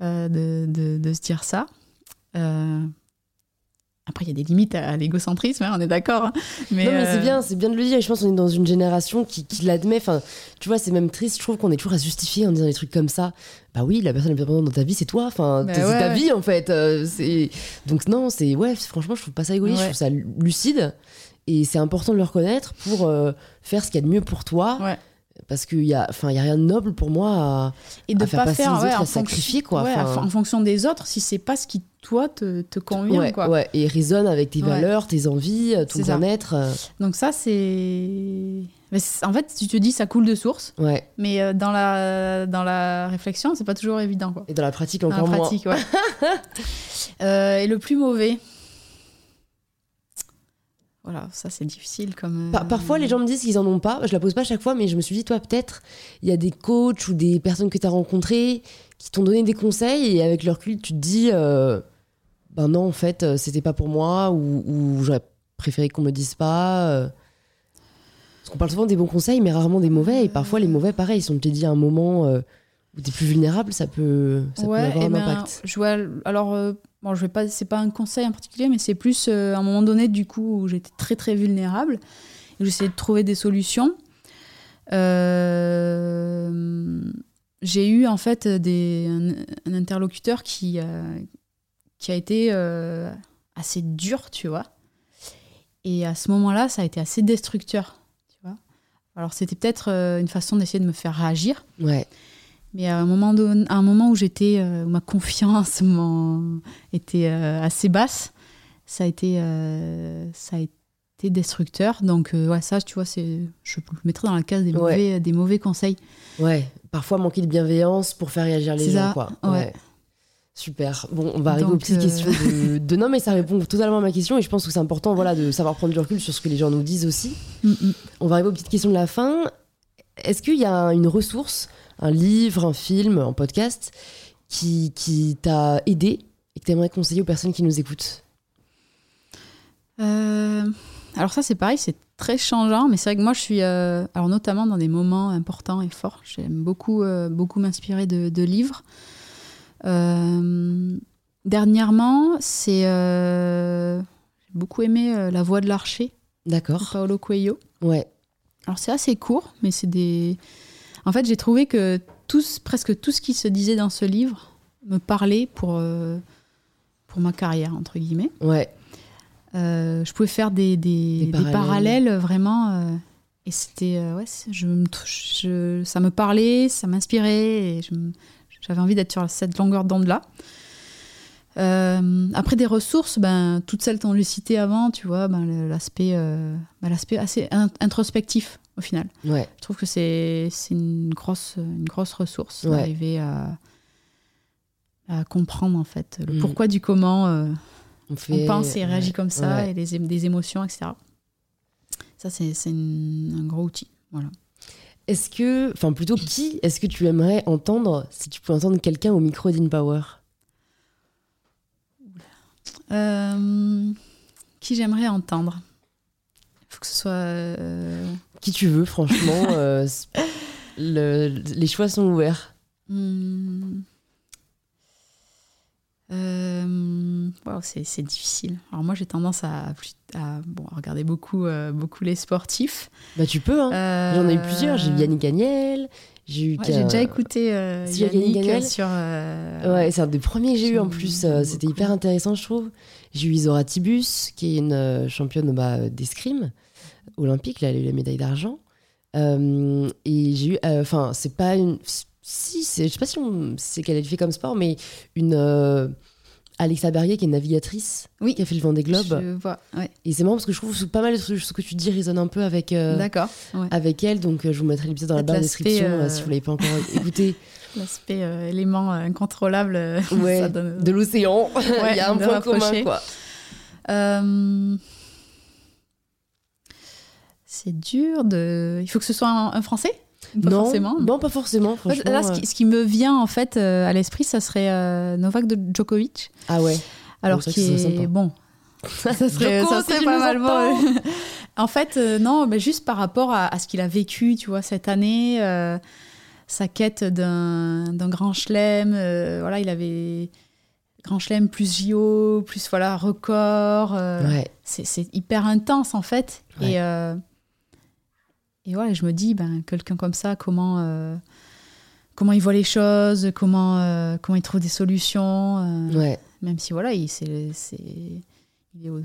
de, de, de, se dire ça. Après, il y a des limites à, l'égocentrisme, hein, on est d'accord. Hein. Mais non, mais c'est euh, bien, c'est bien de le dire. je pense qu'on est dans une génération qui, l'admet. Enfin, tu vois, c'est même triste. Je trouve qu'on est toujours à justifier en disant des trucs comme ça. Bah oui, la personne la plus importante dans ta vie, c'est toi. Enfin, bah c'est ta vie en fait. Euh, c'est donc non, c'est ouais. Franchement, je trouve pas ça égoïste. Je trouve ça lucide. Et c'est important de le reconnaître pour euh, faire ce qu'il y a de mieux pour toi. Parce qu'il y a enfin il y a rien de noble pour moi à, et de faire pas faire les autres, à sacrifier quoi en fonction des autres si c'est pas ce qui toi te, te convient ouais, quoi. ouais et résonne avec tes valeurs tes envies euh, ton bien-être euh. donc ça c'est en fait tu te dis ça coule de source ouais. mais euh, dans la dans la réflexion c'est pas toujours évident quoi. Et dans la pratique encore dans la pratique, Ouais. et le plus mauvais? Voilà, ça c'est difficile comme. parfois, les gens me disent qu'ils en ont pas. Je la pose pas chaque fois, mais je me suis dit, toi, peut-être, il y a des coachs ou des personnes que tu as rencontrées qui t'ont donné des conseils et avec leur culte, tu te dis, euh, ben non, en fait, euh, c'était pas pour moi ou, j'aurais préféré qu'on me dise pas. Euh. Parce qu'on parle souvent des bons conseils, mais rarement des mauvais. Et parfois, les mauvais, pareil, si on te dit à un moment où tu es plus vulnérable, ça peut, ça peut avoir un ben, impact. Je vois, alors, bon, je vais pas, c'est pas un conseil en particulier, mais c'est plus euh, à un moment donné, du coup, où j'étais très très vulnérable. J'essayais de trouver des solutions. Euh, j'ai eu en fait des, un, interlocuteur qui, euh, qui a été assez dur, tu vois. Et à ce moment-là, ça a été assez destructeur, tu vois. Alors c'était peut-être une façon d'essayer de me faire réagir. Ouais. Mais à un moment, à un moment où j'étais, euh, ma confiance était euh, assez basse, ça a été, euh, ça a été destructeur. Donc ouais, ça, tu vois, c'est, je le mettrais dans la case des mauvais, des mauvais conseils. Ouais, parfois manquer de bienveillance pour faire réagir les gens, quoi. Ouais. Super. Bon, on va arriver aux petites questions de, non, mais ça répond totalement à ma question et je pense que c'est important, voilà, de savoir prendre du recul sur ce que les gens nous disent aussi. Mm, mm. On va arriver aux petites questions de la fin. Est-ce qu'il y a une ressource un livre, un film, un podcast qui, qui t'a aidé et que tu aimerais conseiller aux personnes qui nous écoutent? Euh, Alors ça c'est pareil, c'est très changeant, mais c'est vrai que moi je suis, euh, alors notamment dans des moments importants et forts, j'aime beaucoup, euh, beaucoup m'inspirer de, livres. dernièrement, c'est, j'ai beaucoup aimé La Voix de l'archer. D'accord. Paolo Coelho. Ouais. Alors c'est assez court, mais c'est des en fait, j'ai trouvé que presque tout ce qui se disait dans ce livre me parlait pour, euh, pour ma carrière, entre guillemets. Ouais. Euh, je pouvais faire des, des, parallèles. vraiment. Euh, et c'était. ouais, je, je, ça me parlait, ça m'inspirait. J'avais envie d'être sur cette longueur d'onde-là. après des ressources, ben, toutes celles qu'on lui cité avant, tu vois, ben, l'aspect ben, l'aspect assez introspectif au final. Ouais. Je trouve que c'est une grosse, une grosse ressource d'arriver à, à, comprendre en fait le mm. pourquoi du comment euh, on, pense et réagit comme ça, et les, des émotions, etc. Ça, c'est un gros outil. Voilà. Est-ce que, enfin plutôt qui est-ce que tu aimerais entendre si tu pouvais entendre quelqu'un au micro d'InPower euh, Qui j'aimerais entendre? Il faut que ce soit. Euh, qui tu veux, franchement. Euh, les choix sont ouverts. Hmm. Euh, c'est difficile. Alors moi j'ai tendance à, bon, regarder beaucoup, euh, beaucoup les sportifs. Bah tu peux, hein. J'en ai eu plusieurs. J'ai eu Yannick Agnel. J'ai déjà écouté Yannick, sur. Ouais, c'est un des premiers que j'ai eu en plus. C'était hyper intéressant, je trouve. J'ai eu Isora Tibus, qui est une championne bah, d'escrime olympique, là, elle a eu la médaille d'argent. et j'ai eu, enfin, c'est pas une. Si, je sais pas si c'est qu'elle a fait comme sport, mais une Alexa Berrier, qui est navigatrice, oui. qui a fait le Vendée Globe. Je vois, ouais. Et c'est marrant parce que je trouve que pas mal de ce que tu dis résonne un peu avec, euh, avec elle. Donc euh, je vous mettrai l'épisode dans la barre de description euh, si vous l'avez pas encore écouté. L'aspect élément incontrôlable de l'océan. Il y a un point commun, quoi. C'est dur de. Il faut que ce soit un Français? Pas non, forcément. Non, pas forcément. Là, ce qui, me vient en fait euh, à l'esprit, ça serait euh, Novak Djokovic. Ah ouais. Alors qui est bon. ça serait, ça serait pas mal bon. en fait, euh, non, mais juste par rapport à, ce qu'il a vécu, tu vois, cette année, sa quête d'un grand chelem. voilà, il avait grand chelem plus JO, plus voilà record. Ouais. C'est hyper intense en fait. Et et voilà, je me dis, ben, quelqu'un comme ça, comment, euh, comment il voit les choses, comment, euh, comment il trouve des solutions. Euh, même si, voilà, il, c'est, c'est, il est au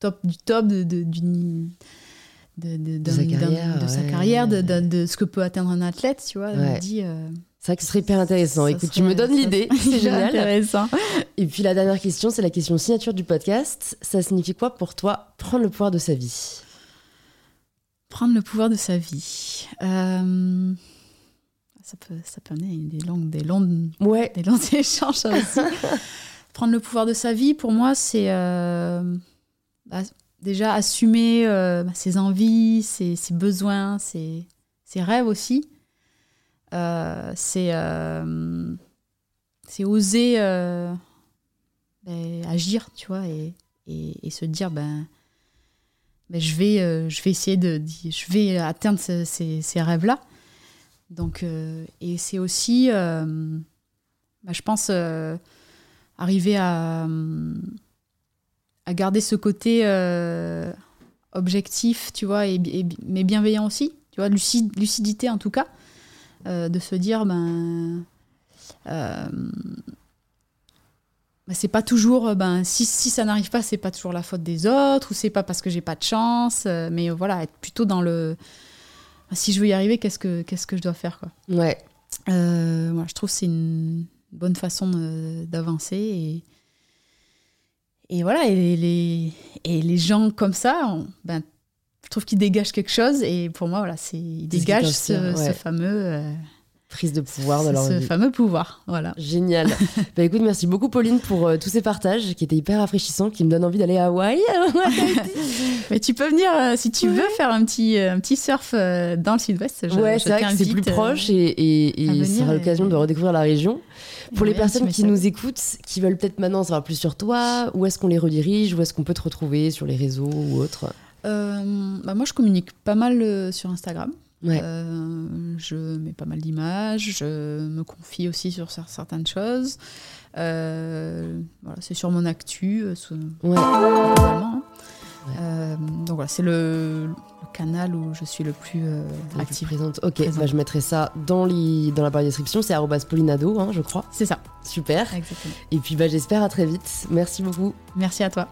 top du top de, de, de, de, de sa carrière, de, sa carrière de, ce que peut atteindre un athlète, tu vois. Me dis, c'est vrai que ce serait hyper intéressant. Écoute, tu me donnes l'idée, c'est génial. intéressant. Et puis la dernière question, c'est la question signature du podcast. Ça signifie quoi pour toi prendre le pouvoir de sa vie? Prendre le pouvoir de sa vie. Euh, ça, peut, ça peut amener des longues, des longues, ouais. des longs échanges aussi. Prendre le pouvoir de sa vie, pour moi, c'est euh, bah, déjà assumer euh, bah, ses envies, ses, ses besoins, ses, ses, rêves aussi. c'est c'est oser ben, agir, tu vois, et, et, et se dire, ben je, vais, euh, je vais essayer de, je vais atteindre ces, ces, rêves-là. Donc, euh, et c'est aussi, euh, bah, je pense, arriver à, à garder ce côté objectif, tu vois, et, mais bienveillant aussi, tu vois, lucidité en tout cas, de se dire, ben, c'est pas toujours euh, ben si, si ça n'arrive pas c'est pas toujours la faute des autres ou c'est pas parce que j'ai pas de chance euh, mais euh, voilà être plutôt dans le bah, si je veux y arriver qu'est-ce que qu'est-ce que je dois faire quoi. Ouais. Je trouve c'est une bonne façon d'avancer et et voilà et les, et les gens comme ça ben je trouve qu'ils dégagent quelque chose et pour moi voilà c'est ils dégagent ce, ce, fameux prise de pouvoir de leur ce fameux pouvoir, voilà. Génial. bah écoute, merci beaucoup Pauline pour euh, tous ces partages qui étaient hyper rafraîchissants, qui me donnent envie d'aller à Hawaï. Mais tu peux venir euh, si tu veux faire un petit euh, un petit surf dans le sud-ouest. Ouais, c'est vrai que c'est plus proche et, et, et sera l'occasion de redécouvrir la région. Pour les personnes qui nous écoutent, qui veulent peut-être maintenant savoir plus sur toi, où est-ce qu'on les redirige, où est-ce qu'on peut te retrouver sur les réseaux ou autres? Bah Moi, je communique pas mal sur Instagram. Euh, je mets pas mal d'images, je me confie aussi sur certaines choses. Euh, voilà, c'est sur mon actu, euh, ouais. Hein. donc voilà, c'est le, canal où je suis le plus active. Présente. Ok, bah, je mettrai ça dans, dans la barre de description. C'est @paulinado, hein, je crois. C'est ça. Super. Exactement. Et puis bah, j'espère à très vite. Merci beaucoup. Merci à toi.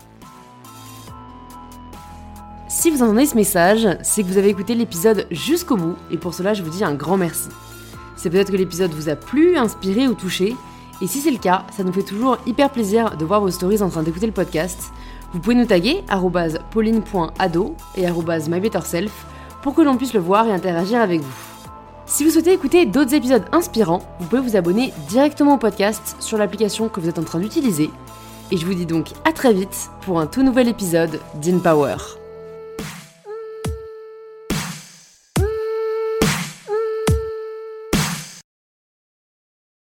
Si vous entendez ce message, c'est que vous avez écouté l'épisode jusqu'au bout, et pour cela je vous dis un grand merci. C'est peut-être que l'épisode vous a plu, inspiré ou touché, et si c'est le cas, ça nous fait toujours hyper plaisir de voir vos stories en train d'écouter le podcast. Vous pouvez nous taguer pauline.ado et mybetterself pour que l'on puisse le voir et interagir avec vous. Si vous souhaitez écouter d'autres épisodes inspirants, vous pouvez vous abonner directement au podcast sur l'application que vous êtes en train d'utiliser. Et je vous dis donc à très vite pour un tout nouvel épisode d'InPower.